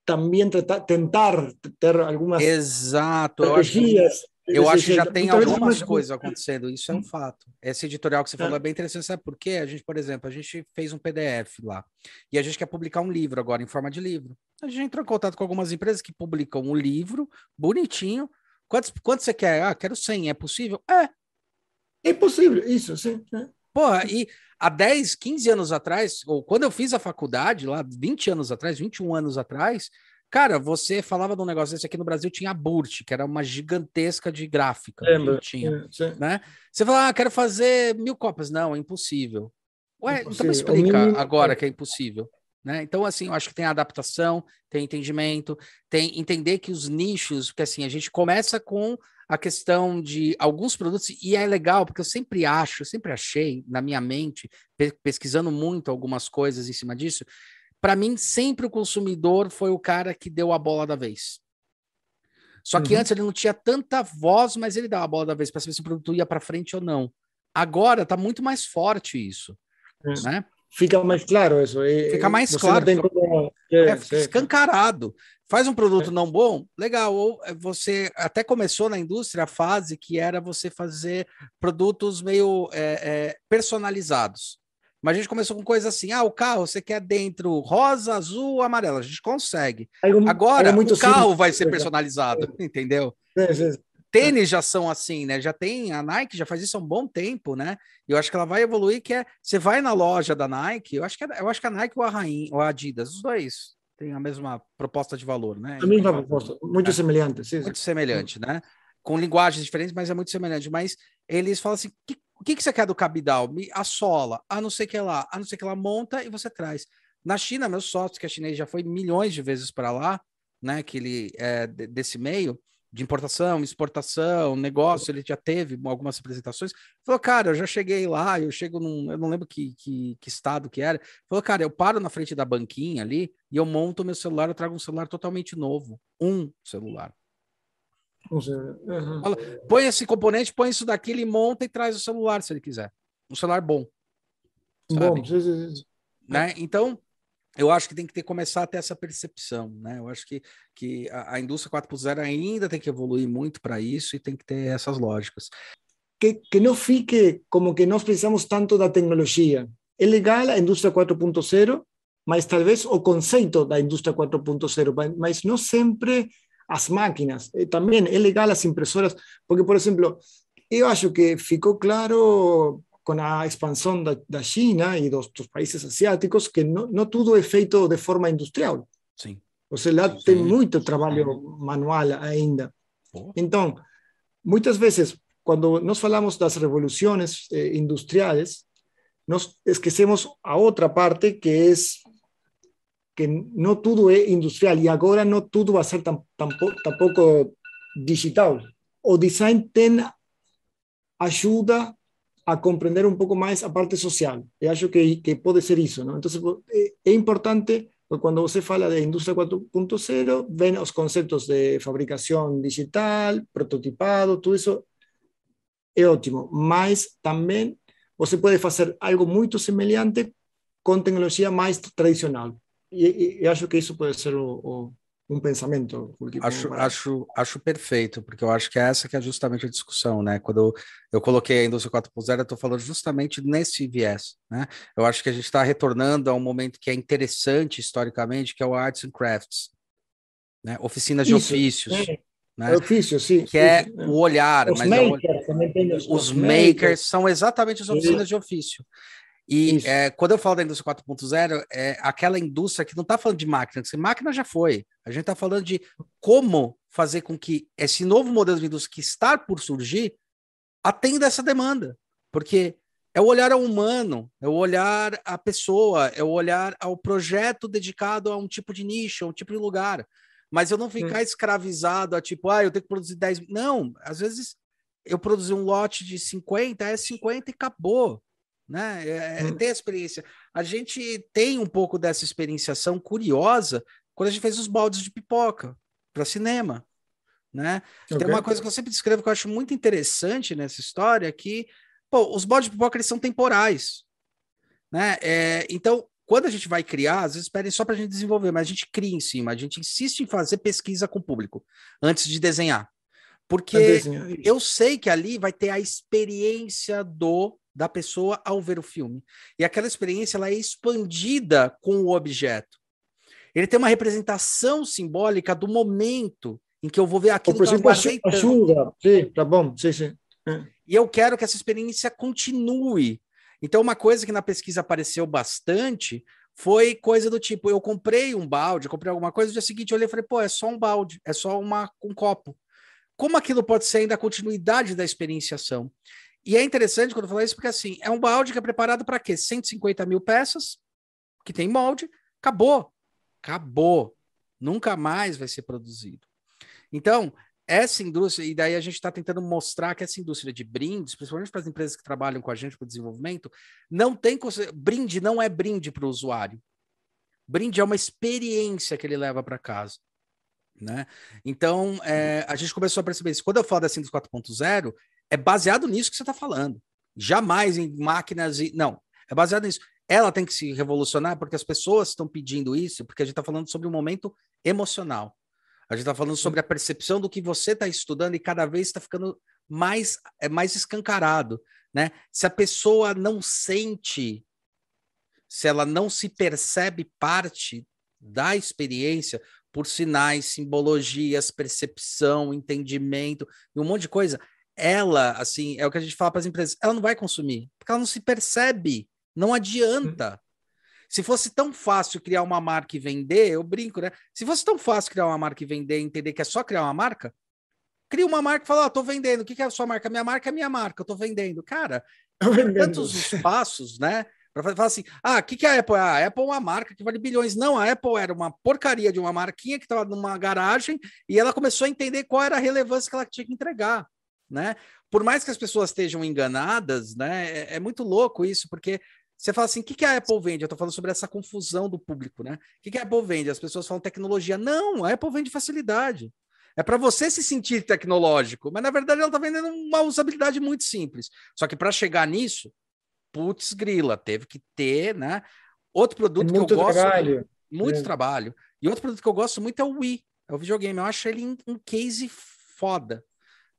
também tentar ter algumas Exato, eu acho, eu acho que já tem algumas coisas acontecendo, isso é um fato. Esse editorial que você falou é, é bem interessante, sabe por quê? A gente, por exemplo, a gente fez um PDF lá, e a gente quer publicar um livro agora, em forma de livro. A gente entrou em contato com algumas empresas que publicam um livro, bonitinho, quantos, quantos você quer? Ah, quero 100, é possível? É. É possível, isso, sim. É. Porra, e há 10, 15 anos atrás, ou quando eu fiz a faculdade, lá 20 anos atrás, 21 anos atrás, cara, você falava de um negócio desse aqui no Brasil, tinha a Burt, que era uma gigantesca de gráfica. Lembra? Tinha, é, né? Você fala, ah, quero fazer mil cópias. Não, é impossível. Ué, impossível. então me explica agora que é impossível. Né? Então, assim, eu acho que tem adaptação, tem entendimento, tem entender que os nichos, porque assim, a gente começa com a questão de alguns produtos, e é legal, porque eu sempre acho, sempre achei na minha mente, pesquisando muito algumas coisas em cima disso, para mim, sempre o consumidor foi o cara que deu a bola da vez. Só que uhum. antes ele não tinha tanta voz, mas ele dava a bola da vez para saber se o produto ia para frente ou não. Agora está muito mais forte isso, uhum. né? fica mais claro isso. Fica mais claro. Como... É, fica escancarado. Faz um produto não bom, legal. Ou eh, você até começou na indústria a fase que era você fazer produtos meio é, é, personalizados. Mas a gente começou com coisa assim: ah, o carro você quer dentro rosa, azul, amarelo. A gente consegue. Agora, o carro vai ser personalizado, entendeu? Tênis já são assim, né? Já tem, a Nike já faz isso há um bom tempo, né? E eu acho que ela vai evoluir, que é, você vai na loja da Nike, eu acho que, é, eu acho que a Nike ou a Rain, ou a Adidas, os dois têm a mesma proposta de valor, né? A mesma proposta, muito é, semelhante, sim. Muito semelhante, né? Com linguagens diferentes, mas é muito semelhante. Mas eles falam assim, que, o que, que você quer do cabidal? A sola, a não sei que lá, a não sei que lá, monta e você traz. Na China, meus sócios, que a chinês já foi milhões de vezes para lá, né? Que ele é desse meio, de importação, exportação, negócio, ele já teve algumas apresentações. Falou, cara, eu já cheguei lá, eu chego num, eu não lembro que, que, que, estado que era. Falou, cara, eu paro na frente da banquinha ali e eu monto meu celular, eu trago um celular totalmente novo, um celular. Uhum. Fala, põe esse componente, põe isso daqui, ele monta e traz o celular se ele quiser. Um celular bom. Bom, né? Então, eu acho que tem que ter, começar a ter essa percepção, né? Eu acho que, que a, a indústria 4.0 ainda tem que evoluir muito para isso e tem que ter essas lógicas. Que, que não fique como que nós precisamos tanto da tecnologia. É legal a indústria 4.0, mas talvez o conceito da indústria 4.0, mas não sempre as máquinas. Também é legal as impressoras, porque, por exemplo, eu acho que ficou claro con la expansión de China y de los países asiáticos, que no, no todo es feito de forma industrial. Sí. O sea, lá tem muito trabalho manual ainda. Oh. Então, muitas vezes, quando nós falamos das revoluções eh, industriais, nós esquecemos a outra parte que é que não tudo é industrial e agora não tudo vai ser tam, tampoco, tampouco digital. O design tem ajuda a comprender un poco más a parte social. Y acho que, que puede ser eso, ¿no? Entonces, es eh, importante, porque cuando se fala de industria 4.0, ven los conceptos de fabricación digital, prototipado, todo eso es ótimo. Mas también você puede hacer algo muy semelhante con tecnología más tradicional. Y, y, acho que eso puede ser o, o um pensamento. Acho, acho, acho perfeito, porque eu acho que essa que é justamente a discussão, né? Quando eu, eu coloquei a indústria 4.0, eu estou falando justamente nesse viés, né? Eu acho que a gente está retornando a um momento que é interessante historicamente, que é o Arts and Crafts, né? Oficinas de Isso, ofícios. É. Né? É ofício, sim. Que é o olhar. Os, makers, é os, os makers, makers são exatamente as oficinas de ofício. E é, quando eu falo da indústria 4.0, é aquela indústria que não está falando de máquina, porque máquina já foi. A gente está falando de como fazer com que esse novo modelo de indústria que está por surgir atenda essa demanda. Porque é o olhar ao humano, é o olhar à pessoa, é o olhar ao projeto dedicado a um tipo de nicho, a um tipo de lugar. Mas eu não ficar escravizado a tipo, ah, eu tenho que produzir 10. Não, às vezes eu produzi um lote de 50, é 50 e acabou né? É, é, hum. Tem a experiência. A gente tem um pouco dessa experienciação curiosa quando a gente fez os baldes de pipoca para cinema, né? Okay. Tem uma coisa que eu sempre descrevo que eu acho muito interessante nessa história que, pô, os baldes de pipoca eles são temporais, né? É, então, quando a gente vai criar, às vezes pedem só para a gente desenvolver, mas a gente cria em cima, a gente insiste em fazer pesquisa com o público antes de desenhar. Porque eu sei que ali vai ter a experiência do da pessoa ao ver o filme. E aquela experiência ela é expandida com o objeto. Ele tem uma representação simbólica do momento em que eu vou ver aquilo que eu ajuda. Sim, tá bom. Sim, sim. É. E eu quero que essa experiência continue. Então, uma coisa que na pesquisa apareceu bastante foi coisa do tipo: eu comprei um balde, comprei alguma coisa, no dia seguinte eu olhei e falei, pô, é só um balde, é só uma, um copo. Como aquilo pode ser ainda a continuidade da experienciação? E é interessante quando eu falo isso, porque assim, é um balde que é preparado para quê? 150 mil peças, que tem molde, acabou. Acabou. Nunca mais vai ser produzido. Então, essa indústria, e daí a gente está tentando mostrar que essa indústria de brindes, principalmente para as empresas que trabalham com a gente para o desenvolvimento, não tem. Brinde não é brinde para o usuário. Brinde é uma experiência que ele leva para casa. Né? Então, é, a gente começou a perceber isso. Quando eu falo da Sindos 4.0, é baseado nisso que você está falando. Jamais em máquinas e. Não, é baseado nisso. Ela tem que se revolucionar porque as pessoas estão pedindo isso, porque a gente está falando sobre um momento emocional. A gente está falando sobre a percepção do que você está estudando e cada vez está ficando mais, é mais escancarado. Né? Se a pessoa não sente, se ela não se percebe parte da experiência por sinais, simbologias, percepção, entendimento e um monte de coisa, ela, assim, é o que a gente fala para as empresas, ela não vai consumir, porque ela não se percebe, não adianta. Se fosse tão fácil criar uma marca e vender, eu brinco, né? Se fosse tão fácil criar uma marca e vender, entender que é só criar uma marca, cria uma marca e fala, ó, oh, tô vendendo. O que, que é a sua marca? Minha marca é minha marca, eu tô vendendo. Cara, tantos os passos, né? Para falar assim, ah, o que, que é a Apple? Ah, a Apple é uma marca que vale bilhões. Não, a Apple era uma porcaria de uma marquinha que estava numa garagem e ela começou a entender qual era a relevância que ela tinha que entregar, né? Por mais que as pessoas estejam enganadas, né? É, é muito louco isso, porque você fala assim, o que, que a Apple vende? Eu estou falando sobre essa confusão do público, né? O que, que a Apple vende? As pessoas falam tecnologia. Não, a Apple vende facilidade. É para você se sentir tecnológico, mas na verdade ela está vendendo uma usabilidade muito simples. Só que para chegar nisso, putz, grila, teve que ter, né? Outro produto que eu gosto. Trabalho. Muito é. trabalho. E outro produto que eu gosto muito é o Wii, é o videogame. Eu acho ele um case foda,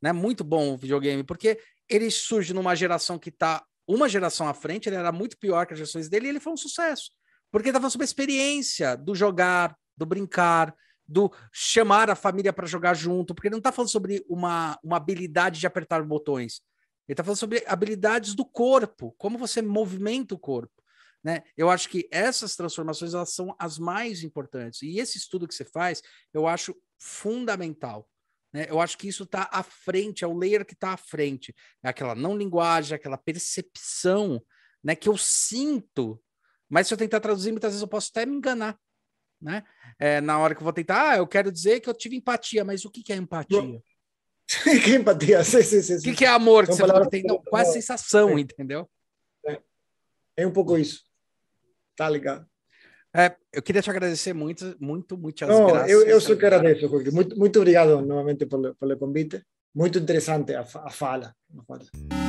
né? Muito bom o videogame, porque ele surge numa geração que está uma geração à frente, ele era muito pior que as gerações dele e ele foi um sucesso. Porque ele estava sobre a experiência do jogar, do brincar, do chamar a família para jogar junto, porque ele não está falando sobre uma, uma habilidade de apertar botões. Ele está falando sobre habilidades do corpo, como você movimenta o corpo. Né? Eu acho que essas transformações elas são as mais importantes. E esse estudo que você faz, eu acho fundamental. Né? Eu acho que isso está à frente, é o layer que está à frente. É aquela não linguagem, aquela percepção né, que eu sinto. Mas se eu tentar traduzir, muitas vezes eu posso até me enganar né? É, na hora que eu vou tentar, ah, eu quero dizer que eu tive empatia, mas o que, que é empatia? que é empatia? Sim, sim, sim, O que, que é amor? Que você que tem? Não, qual é a sensação, é. entendeu? É. é um pouco isso. Tá ligado? É, eu queria te agradecer muito, muito, muitas Não, graças. Eu, eu só que agradeço, Jorge. Muito, muito obrigado novamente pelo, pelo convite. Muito interessante a, a fala. A fala.